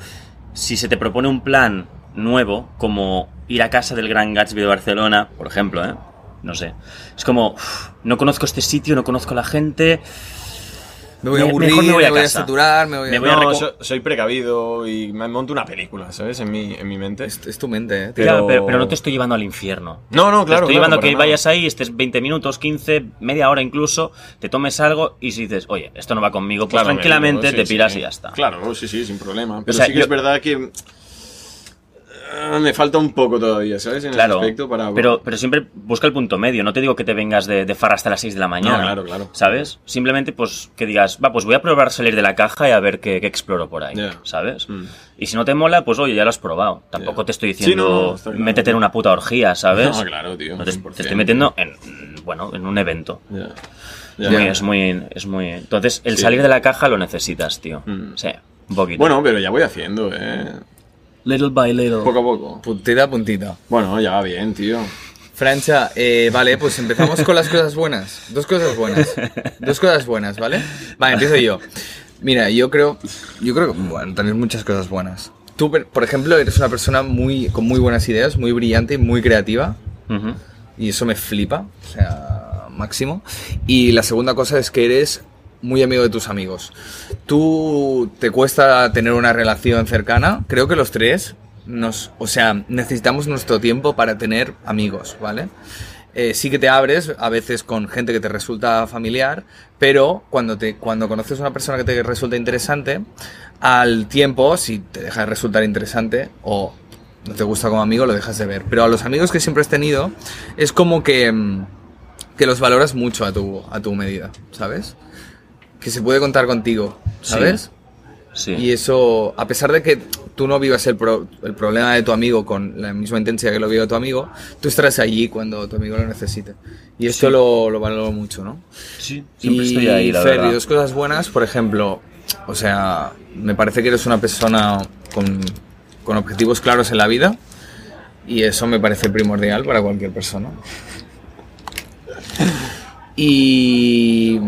Si se te propone un plan nuevo, como ir a casa del Gran Gatsby de Barcelona, por ejemplo, ¿eh? No sé. Es como, uf, no conozco este sitio, no conozco la gente. Me voy a Me- aburrir, mejor me voy a saturar, me voy a... Me voy a no, so- soy precavido y me monto una película, ¿sabes? En mi, en mi mente. Es, es tu mente, ¿eh? pero- pero... pero no te estoy llevando al infierno. No, no, claro. te estoy claro, llevando que vayas ahí, estés 20 minutos, 15, media hora incluso, te tomes algo y si dices, oye, esto no va conmigo, pues Claro, me tranquilamente digo, te piras sí. y ya está. Claro, sí, sí, sin problema. Pero sea, sí que yo- es verdad que me falta un poco todavía, ¿sabes? En Claro, ese aspecto para... pero, pero siempre busca el punto medio. No te digo que te vengas de, de farra hasta las 6 de la mañana. No, claro, claro. ¿Sabes? Simplemente pues que digas, va, pues voy a probar salir de la caja y a ver qué, qué exploro por ahí. ¿Sabes? Mm. Y si no te mola, pues oye, ya lo has probado. Tampoco te estoy Sí, diciendo, no, no, está claro. métete en una puta orgía, ¿sabes? No, claro, tío. No te, 100%. te estoy metiendo en, bueno, en un evento. Muy, es muy, es muy... Entonces, el Sí. salir de la caja lo necesitas, tío. Mm. Sí, un poquito. Bueno, pero ya voy haciendo, ¿eh? Little by little. Poco a poco. Puntita a puntita. Bueno, ya va bien, tío. Francha, eh, vale, pues empezamos con las cosas buenas. Dos cosas buenas. Dos cosas buenas, ¿vale? Vale, empiezo yo. Mira, yo creo, yo creo que, bueno, tenéis muchas cosas buenas. Tú, por ejemplo, eres una persona muy, con muy buenas ideas, muy brillante y muy creativa. Y eso me flipa, o sea, máximo. Y la segunda cosa es que eres muy amigo de tus amigos. Tú te cuesta tener una relación cercana, creo que los tres nos, o sea, necesitamos nuestro tiempo para tener amigos, ¿vale? Eh, sí que te abres a veces con gente que te resulta familiar, pero cuando, te, cuando conoces a una persona que te resulta interesante, al tiempo, si te deja de resultar interesante o no te gusta como amigo, lo dejas de ver. Pero a los amigos que siempre has tenido, es como que, mm, que los valoras mucho a tu, a tu medida, ¿sabes? Que se puede contar contigo, ¿sabes? Sí. Y eso, a pesar de que tú no vivas el, pro- el problema de tu amigo con la misma intensidad que lo vive tu amigo, tú estarás allí cuando tu amigo lo necesite. Y esto Sí. lo, lo valoro mucho, ¿no? Sí, siempre y estoy ahí, la Fer, verdad. y dos cosas buenas, por ejemplo, o sea, me parece que eres una persona con, con objetivos claros en la vida y eso me parece primordial para cualquier persona. Y...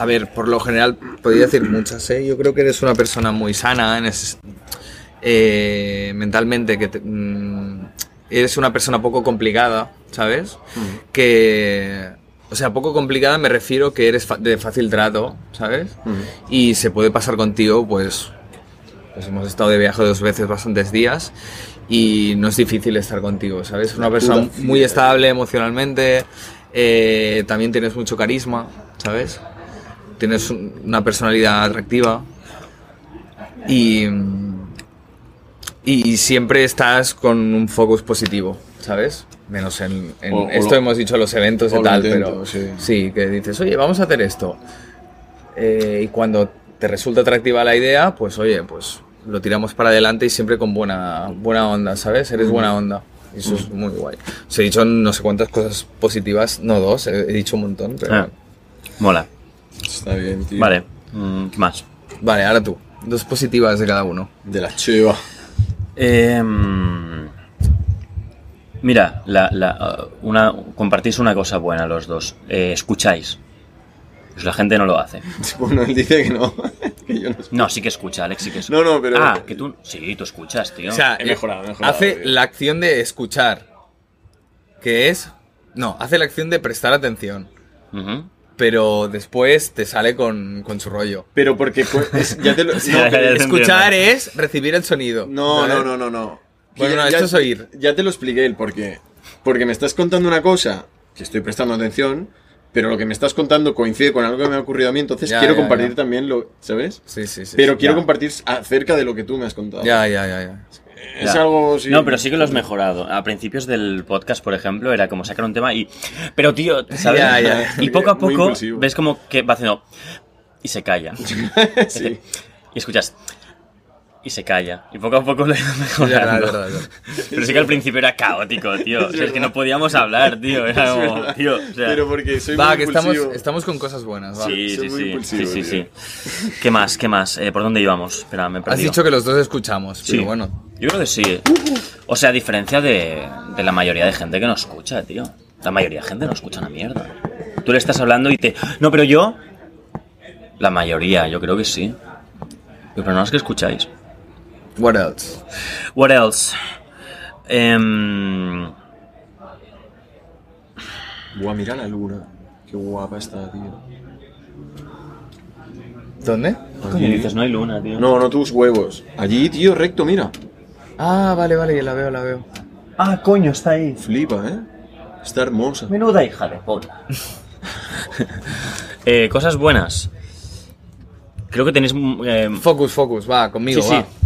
A ver, por lo general, podría decir muchas, ¿eh? Yo creo que eres una persona muy sana en ese- eh, mentalmente, que te- mm, eres una persona poco complicada, ¿sabes? Que... O sea, poco complicada me refiero que eres de fácil trato, ¿sabes? Y se puede pasar contigo, pues, pues hemos estado de viaje dos veces, bastantes días, y no es difícil estar contigo, ¿sabes? Una persona muy estable emocionalmente, eh, también tienes mucho carisma, ¿sabes? Tienes un- una personalidad atractiva y, y siempre estás con un focus positivo, ¿sabes? Menos en, en- O- o esto lo- hemos dicho los eventos o y tal, intento, pero sí. que dices, oye, vamos a hacer esto. Eh, y cuando te resulta atractiva la idea, pues oye, pues lo tiramos para adelante y siempre con buena, buena onda, ¿sabes? Eres buena onda. Eso es muy guay. Os he dicho no sé cuántas cosas positivas, no dos, he, he dicho un montón, pero... Ah, mola. Está bien, tío. Vale, mm, ¿qué más? Vale, ahora tú. Dos positivas de cada uno. De la chiva. Em, mira, la, la, uh, una, compartís una cosa buena los dos. Eh, escucháis. Pues la gente no lo hace. Bueno, él dice que no. que yo no sí que escucha, Alex, sí que escucha. No, no, pero- Ah, que tú... Sí, tú escuchas, tío. O sea, he eh, mejorado, he mejorado, hace tío. la acción de escuchar, que es... No, hace la acción de prestar atención, Ujú. Pero después te sale con, con su rollo. Pero porque pues, es- ya te lo. Sí, no, ya, ya, pero- ya. Escuchar entiendo. es recibir el sonido. no, no, no, no, no. Bueno, ya- no, ya- esto es oír. Ya te lo expliqué el por qué. Porque me estás contando una cosa que estoy prestando atención, pero lo que me estás contando coincide con algo que me ha ocurrido a mí, entonces Ya, quiero ya, compartir ya. también lo. ¿Sabes? Sí, sí, sí. pero sí. quiero Ya. compartir acerca de lo que tú me has contado. Ya, ya, ya, ya. Es Ya. algo. sí. No, pero sí que lo has mejorado. A principios del podcast, por ejemplo, era como sacar un tema y... Pero, tío, ¿sabes? Ya, ya. Y poco a poco ves como que va haciendo... Y se calla. sí. Y escuchas... Y se calla. Y poco a poco lo he ido mejorando. Verdad, verdad, verdad. Pero sí que al principio era caótico, tío. O sea, es que no podíamos hablar, tío. Era como, tío, o sea... Pero porque soy Va, muy que estamos, impulsivo. estamos con cosas buenas. va. Sí, soy sí, muy sí, sí, sí, sí. ¿Qué más? ¿Qué más? Eh, ¿Por dónde íbamos? Espera, me he Has dicho que los dos escuchamos, Sí. pero bueno. Yo creo que sí. O sea, a diferencia de, de la mayoría de gente que no escucha, tío. La mayoría de gente no escucha una mierda. Tú le estás hablando y te... No, pero yo... La mayoría, yo creo que sí. Pero no es que escucháis. What else? What else? Em, Buah, mira la luna. Qué guapa está, tío. ¿Dónde? Coño, dices, no hay luna, tío. No, no tus huevos. Allí, tío, recto, mira. Ah, vale, vale, ya la veo, la veo. Ah, coño, está ahí. Flipa, ¿eh? Está hermosa. Menuda hija de puta. eh, cosas buenas. Creo que tenéis... mm, eh, Focus, focus, va, conmigo, sí, sí.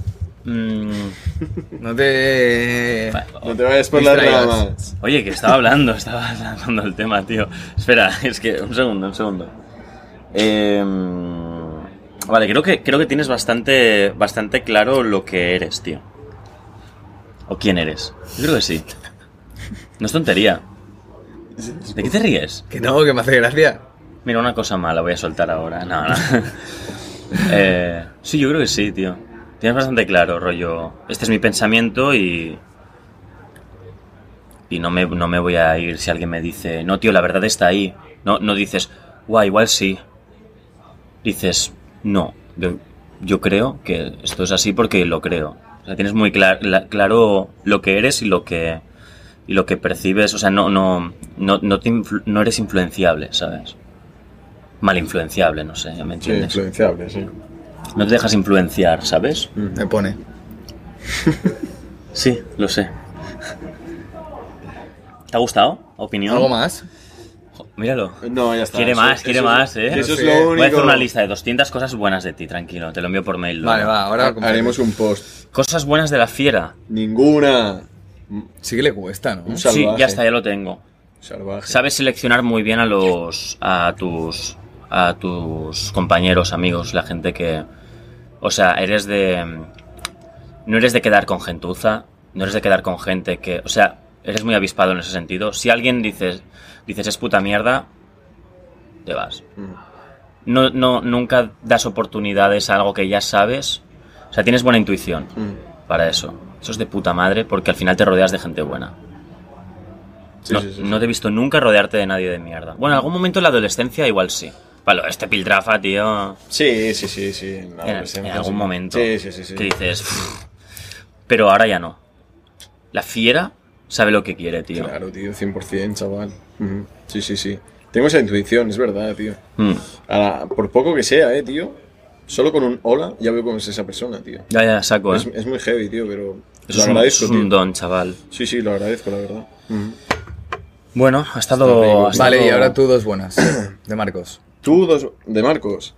Mm, No te... No te vayas por las ramas. oye, que estaba hablando, estaba hablando el tema, tío. Espera, es que... Un segundo, un segundo. Eh, vale, creo que, creo que tienes bastante, bastante claro lo que eres, tío. O quién eres. Yo creo que sí. No es tontería. ¿De qué te ríes? Que no, que me hace gracia. Mira, una cosa mala voy a soltar ahora. No, no. Eh, sí, yo creo que sí, tío. Tienes bastante claro, rollo. Este es mi pensamiento y. Y no me, no me voy a ir si alguien me dice, no, tío, la verdad está ahí. No, no dices, guau, igual sí. Dices, no, yo, yo creo que esto es así porque lo creo. O sea, tienes muy clar- la- claro lo que eres y lo que, y lo que percibes. O sea, no, no, no, no, te influ- no eres influenciable, ¿sabes? Mal influenciable, no sé, ya me Sí, entiendes. influenciable, sí. No te dejas influenciar, ¿sabes? Me pone. Sí, lo sé. ¿Te ha gustado? ¿Opinión? ¿Algo más? Míralo. No, ya está. Quiere eso- más, quiere eso- más, ¿eh? Eso es lo único. Voy a hacer una lista de 200 cosas buenas de ti, tranquilo. Te lo envío por mail. luego. Vale, va, ahora... Haremos un post. Cosas buenas de la fiera. Ninguna. Sí que le cuesta, ¿no? Un Sí, ya está, ya lo tengo. Salvaje. Sabes seleccionar muy bien a los a tus a tus compañeros, amigos, la gente que o sea, eres de no eres de quedar con gentuza, no eres de quedar con gente que, o sea, eres muy avispado en ese sentido. Si alguien dices dices es puta mierda, te vas. Mm. No, no nunca das oportunidades a algo que ya sabes. O sea, tienes buena intuición Mm. para eso. Eso es de puta madre porque al final te rodeas de gente buena. Sí, no, sí, sí, no te he visto nunca rodearte de nadie de mierda. Bueno, en algún momento en la adolescencia igual sí. Palo, este piltrafa, tío. Sí, sí, sí, sí. En, la En, algún momento. Sí, sí, sí. sí. Que dices. "Pff". Pero ahora ya no. La fiera sabe lo que quiere, tío. Claro, tío, 100%, chaval. Sí, sí, sí. Tengo esa intuición, es verdad, tío. Mm. Ahora, por poco que sea, eh, tío. Solo con un hola ya veo cómo es esa persona, tío. Ya, ya, saco, ¿eh? Es, es muy heavy, tío, pero Eso lo es un, agradezco, es un tío. don, chaval. Sí, sí, lo agradezco, la verdad. Bueno, ha estado. ha Vale, y estado- ahora tú dos buenas. De Marcos. Tú, dos, de Marcos.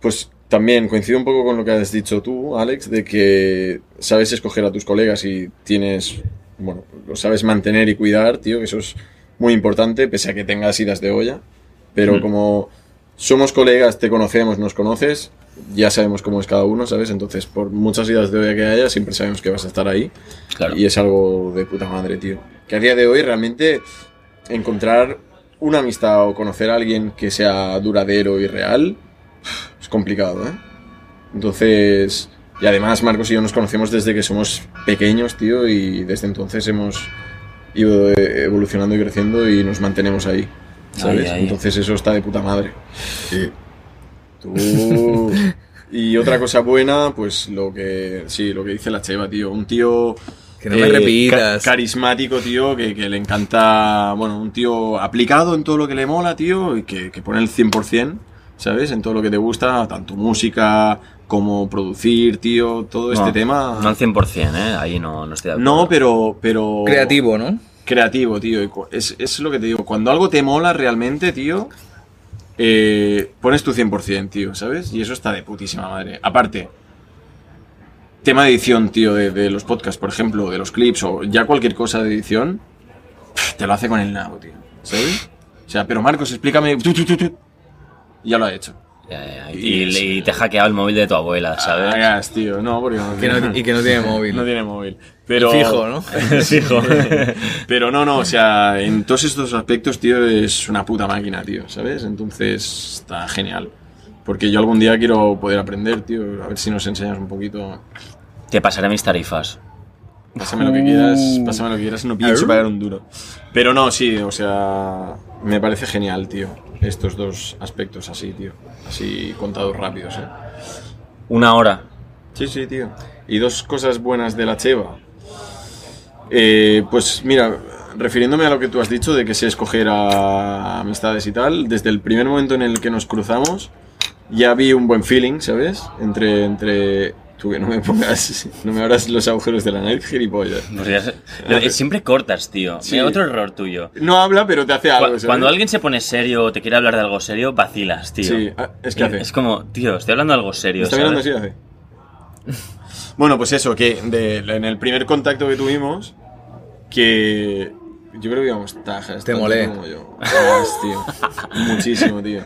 Pues también coincido un poco con lo que has dicho tú, Alex, de que sabes escoger a tus colegas y tienes, bueno, lo sabes mantener y cuidar, tío, que eso es muy importante, pese a que tengas idas de olla. Pero Mm. como somos colegas, te conocemos, nos conoces, ya sabemos cómo es cada uno, ¿sabes? Entonces, por muchas idas de olla que haya, siempre sabemos que vas a estar ahí. Claro. Y es algo de puta madre, tío. Que a día de hoy realmente encontrar una amistad o conocer a alguien que sea duradero y real es complicado, ¿eh? Entonces, y además Marcos y yo nos conocemos desde que somos pequeños, tío, y desde entonces hemos ido evolucionando y creciendo y nos mantenemos ahí, ¿sabes? Ahí, ahí. Entonces eso está de puta madre. Sí. Tú... Y otra cosa buena, pues lo que, sí, lo que dice la Cheva, tío. Un tío Que no me repitas. ca- carismático, tío, que, que le encanta. Bueno, un tío aplicado en todo lo que le mola, tío, y que, que pone el 100%, ¿sabes? En todo lo que te gusta, tanto música como producir, tío, todo este tema. No al 100%, ¿eh? Ahí no, no estoy de acuerdo. No, pero, pero. Creativo, ¿no? Creativo, tío. Es, es lo que te digo. Cuando algo te mola realmente, tío, eh, pones tu 100%, tío, ¿sabes? Y eso está de putísima madre. Aparte, tema de edición, tío, de, de los podcasts, por ejemplo, de los clips o ya cualquier cosa de edición, te lo hace con el nabo, tío, ¿sabes? O sea, pero Marcos, explícame. tu, tu, tu, tu. Y ya lo ha hecho. Ya, ya, Y Y, y te ha hackeado el móvil de tu abuela, ¿sabes? Hagas, tío, no, porque no, Que no- y que no tiene móvil. No tiene móvil. Pero, Fijo, ¿no? Fijo. Pero no, no, o sea, en todos estos aspectos, tío, es una puta máquina, tío, ¿sabes? Entonces está genial. Porque yo algún día quiero poder aprender, tío, a ver si nos enseñas un poquito. Te pasaré mis tarifas. Pásame lo que quieras, pásame lo que quieras, no pienso pagar un duro. Pero no, sí, o sea, me parece genial, tío, estos dos aspectos así, tío. Así contados rápidos, ¿eh? Una hora. Sí, sí, tío. Y dos cosas buenas de la Cheva. Eh, pues mira, refiriéndome a lo que tú has dicho de que sé escoger a amistades y tal, desde el primer momento en el que nos cruzamos, ya vi un buen feeling, ¿sabes? Entre, entre, tú que no me pongas, no me abras los agujeros de la nariz, gilipollas. Pues eh, siempre cortas, tío. Sí. Mira, otro error tuyo. No habla, pero te hace algo, ¿sabes? Cuando alguien se pone serio o te quiere hablar de algo serio, vacilas, tío. Sí, ah, es que hace. Es como, tío, estoy hablando de algo serio. ¿Está mirando así hace? Bueno, pues eso, que de- en el primer contacto que tuvimos, que yo creo que íbamos tajas. Te molé. como yo. Más, tío. Muchísimo, tío.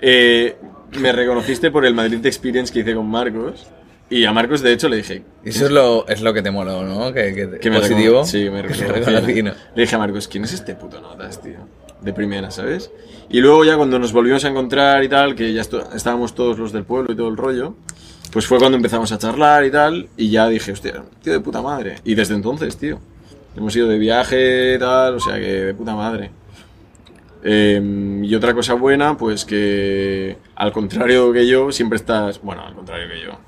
Eh, me reconociste por el Madrid Experience que hice con Marcos. Y a Marcos, de hecho, le dije... Eso es lo, es lo que te moló, ¿no? Que, que, que me positivo. Sí, me reconocí, ¿no? Le dije a Marcos, ¿quién es este puto notas, tío? De primera, ¿sabes? Y luego ya cuando nos volvimos a encontrar y tal, que ya estábamos todos los del pueblo y todo el rollo, pues fue cuando empezamos a charlar y tal, y ya dije, hostia, tío de puta madre. Y desde entonces, tío, hemos ido de viaje y tal, o sea que de puta madre. Eh, y otra cosa buena, pues que al contrario que yo, siempre estás, bueno, al contrario que yo,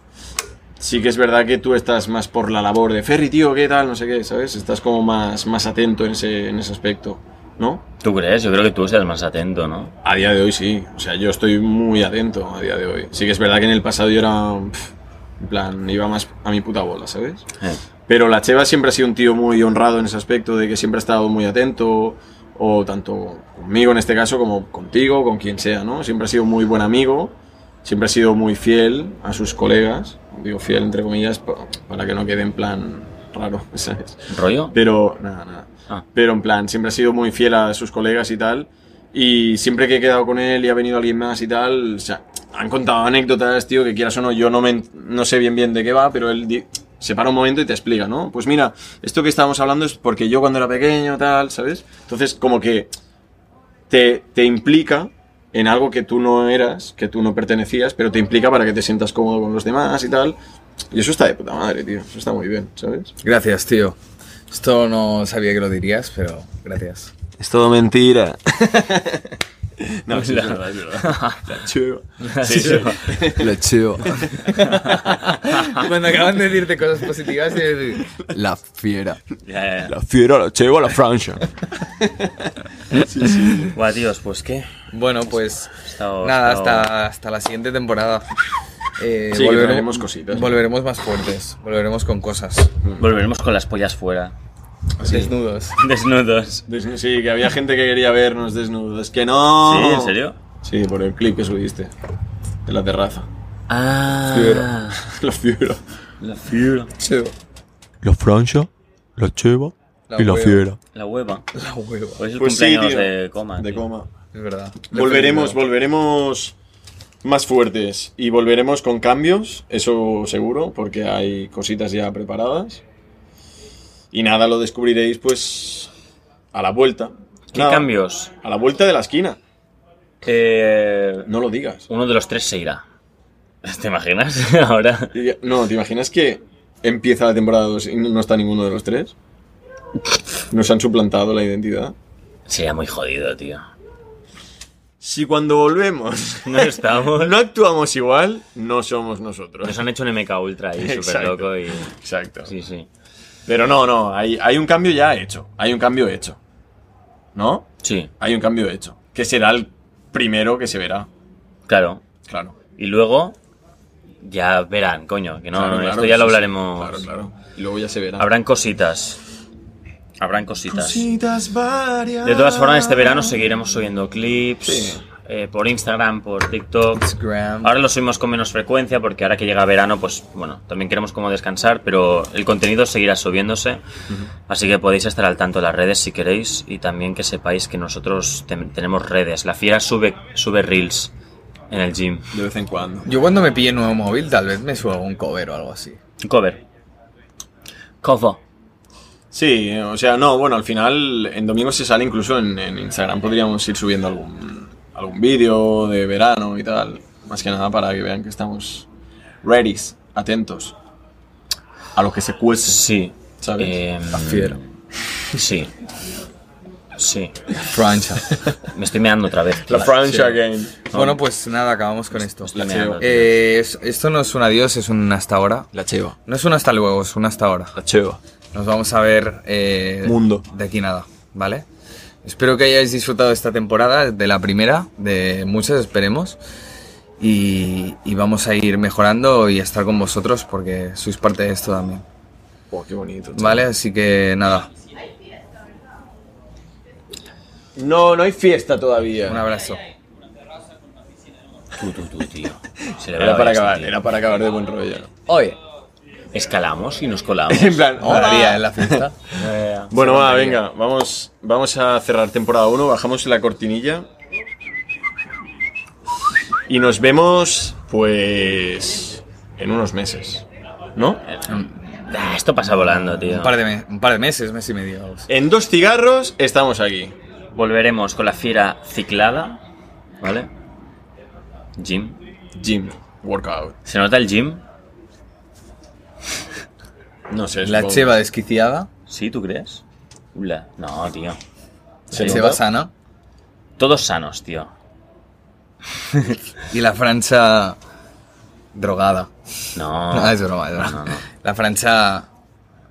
sí que es verdad que tú estás más por la labor de Ferry, tío, ¿qué tal? No sé qué, ¿sabes? Estás como más, más atento en ese, en ese aspecto, ¿no? ¿Tú crees? Yo creo que tú seas más atento, ¿no? A día de hoy sí, o sea, yo estoy muy atento a día de hoy. Sí que es verdad que en el pasado yo era, pf, en plan, iba más a mi puta bola, ¿sabes? Eh. Pero la Cheva siempre ha sido un tío muy honrado en ese aspecto de que siempre ha estado muy atento, o tanto conmigo en este caso como contigo, con quien sea, ¿no? Siempre ha sido muy buen amigo, siempre ha sido muy fiel a sus colegas, digo fiel entre comillas pa- para que no quede en plan raro, ¿sabes? ¿Rollo? Pero, nada, nada. Ah. Pero en plan, siempre ha sido muy fiel a sus colegas y tal. Y siempre que he quedado con él y ha venido alguien más y tal, o sea, han contado anécdotas, tío, que quieras o no, yo no, me, no sé bien bien de qué va, pero él se para un momento y te explica, ¿no? Pues mira, esto que estábamos hablando es porque yo cuando era pequeño, tal, ¿sabes? Entonces, como que te, te implica en algo que tú no eras, que tú no pertenecías, pero te implica para que te sientas cómodo con los demás y tal. Y eso está de puta madre, tío. Eso está muy bien, ¿sabes? Gracias, tío. Esto no sabía que lo dirías, pero gracias. Es todo mentira. no, sí, La sí. verdad, es verdad. Chulo. Sí, sí. Lo chivo. Cuando acaban de decirte cosas positivas y decir, la fiera. Ya, ya. fiera, la cheva, la Francia. Buah, tíos, pues qué. Bueno, pues Estado- nada, estado- hasta, hasta la siguiente temporada. Eh, Sí, que traeremos cositas. Volveremos más fuertes, volveremos con cosas. Volveremos con las pollas fuera. Desnudos. Desnudos. Desnu- Sí, que había gente que quería vernos desnudos. Que no. ¿Sí? ¿En serio? Sí, por el clip que subiste. De la terraza. Ah. Fiera. La fiera. La fiera. La Francia, la cheva La y la hueva. fiera. La hueva. La hueva. Hoy es el Pues sí, cumpleaños tío. de coma. De tío. coma. Es verdad. Volveremos, volveremos más fuertes y volveremos con cambios, eso seguro, porque hay cositas ya preparadas. Y nada, lo descubriréis pues a la vuelta. ¿Qué Nada, cambios? A la vuelta de la esquina. Eh, No lo digas. uno de los tres se irá. ¿Te imaginas? Ahora. No, ¿te imaginas que empieza la temporada 2 y no está ninguno de los tres? Nos han suplantado la identidad. Sería muy jodido, tío. Si cuando volvemos No estamos. no actuamos igual, no somos nosotros. Nos han hecho un MK Ultra ahí, súper loco y. Exacto. Sí, sí. Pero no, no, hay, hay un cambio ya hecho. Hay un cambio hecho. ¿No? Sí, Hay un cambio hecho. Que será el primero que se verá. claro. Claro. Y luego. Ya verán, coño, que no, Claro, no, claro, esto ya lo sí. hablaremos. Claro, claro. Y luego ya se verá. Habrán cositas. Habrán cositas. Cositas varias. De todas formas, este verano seguiremos subiendo clips Sí. Eh, por Instagram, por TikTok. Instagram. Ahora lo subimos con menos frecuencia porque ahora que llega verano, pues bueno, también queremos como descansar, pero el contenido seguirá subiéndose. Así que podéis estar al tanto de las redes si queréis y también que sepáis que nosotros tenemos redes. La fiera sube, sube reels en el gym. De vez en cuando. Yo cuando me pille un nuevo móvil, tal vez me suba algún cover o algo así. Cover. Cover. Sí, o sea, no, bueno, al final en domingo se sale incluso en, en Instagram. Podríamos ir subiendo algún, algún vídeo de verano y tal. Más que nada para que vean que estamos ready, atentos a lo que se cuece. Sí. ¿Sabes? Em, La fiera. Sí. Sí. Francia. Me estoy meando otra vez. La tío. Francia Game. bueno, pues nada, acabamos con esto. La tío. Eh, es- esto no es un adiós, es un hasta ahora. La cheva. No es un hasta luego, es un hasta ahora. La cheva. Nos vamos a ver eh, Mundo. de aquí nada, ¿vale? Espero que hayáis disfrutado esta temporada, de la primera, de muchas esperemos. Y, y vamos a ir mejorando y a estar con vosotros porque sois parte de esto también. Oh, qué bonito. chaval. ¿Vale? Así que nada, No, no hay fiesta todavía. un abrazo. Tú, tú, tú, tío. Se le Era para acabar, tío. era para acabar de buen rollo. Oye, Escalamos y nos colamos. En plan, molaría en la fiesta. Bueno, va, venga, vamos, vamos a cerrar temporada 1, bajamos la cortinilla. Y nos vemos, pues, en unos meses. ¿No? Ah, Esto pasa volando, tío. Un par de, me- un par de meses, mes y medio. vamos. En dos cigarros estamos aquí. Volveremos con la fiera ciclada, ¿vale? Gym. Gym, workout. ¿Se nota el gym? No sé, La supongo. cheva desquiciada, ¿Sí, tú crees? Ula. No, tío. ¿Se nota? cheva sana Todos sanos, tío. y la francha drogada. No. Ah, es broma, es broma. No, no. La francha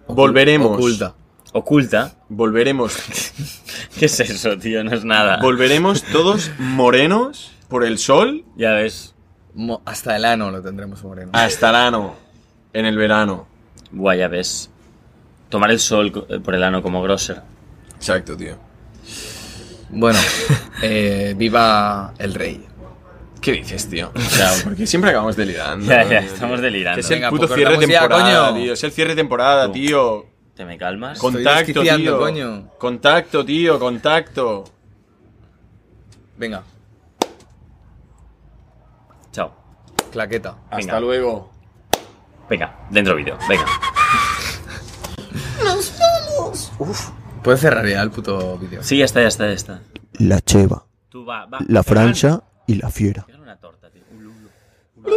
ocul- Volveremos. oculta. Oculta. Volveremos, ¿Qué es eso, tío? No es nada. volveremos todos morenos por el sol ya ves. Mo- Hasta el ano lo tendremos moreno. hasta el ano, en el verano. Buah, ya ves. Tomar el sol por el ano como grosser. Exacto, tío. Bueno, eh, viva el rey. ¿Qué dices, tío? O sea, porque siempre acabamos delirando. Ya, ya, estamos delirando. Es el Venga, puto pues cierre de ya, temporada, coño. tío. Es el cierre de temporada, tío. ¿Te me calmas? Con- Contacto, tío. coño. Contacto, tío, contacto. Venga, Chao. claqueta. Hasta Venga. luego. Venga, dentro vídeo. Venga. ¿Puedes cerrar ya el puto vídeo? Sí, ya está, ya está, ya está. la cheva, Tú va, va. la francha y la fiera. pégale una torta, tío. Ulu, ulu.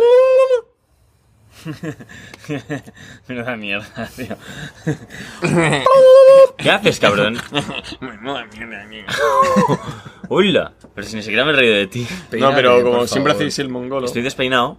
Menuda mierda, tío. ¿Qué haces, cabrón? Hola. Pero si ni siquiera me he reído de ti. No, pero como siempre favor. hacéis el mongolo. Estoy despeinado.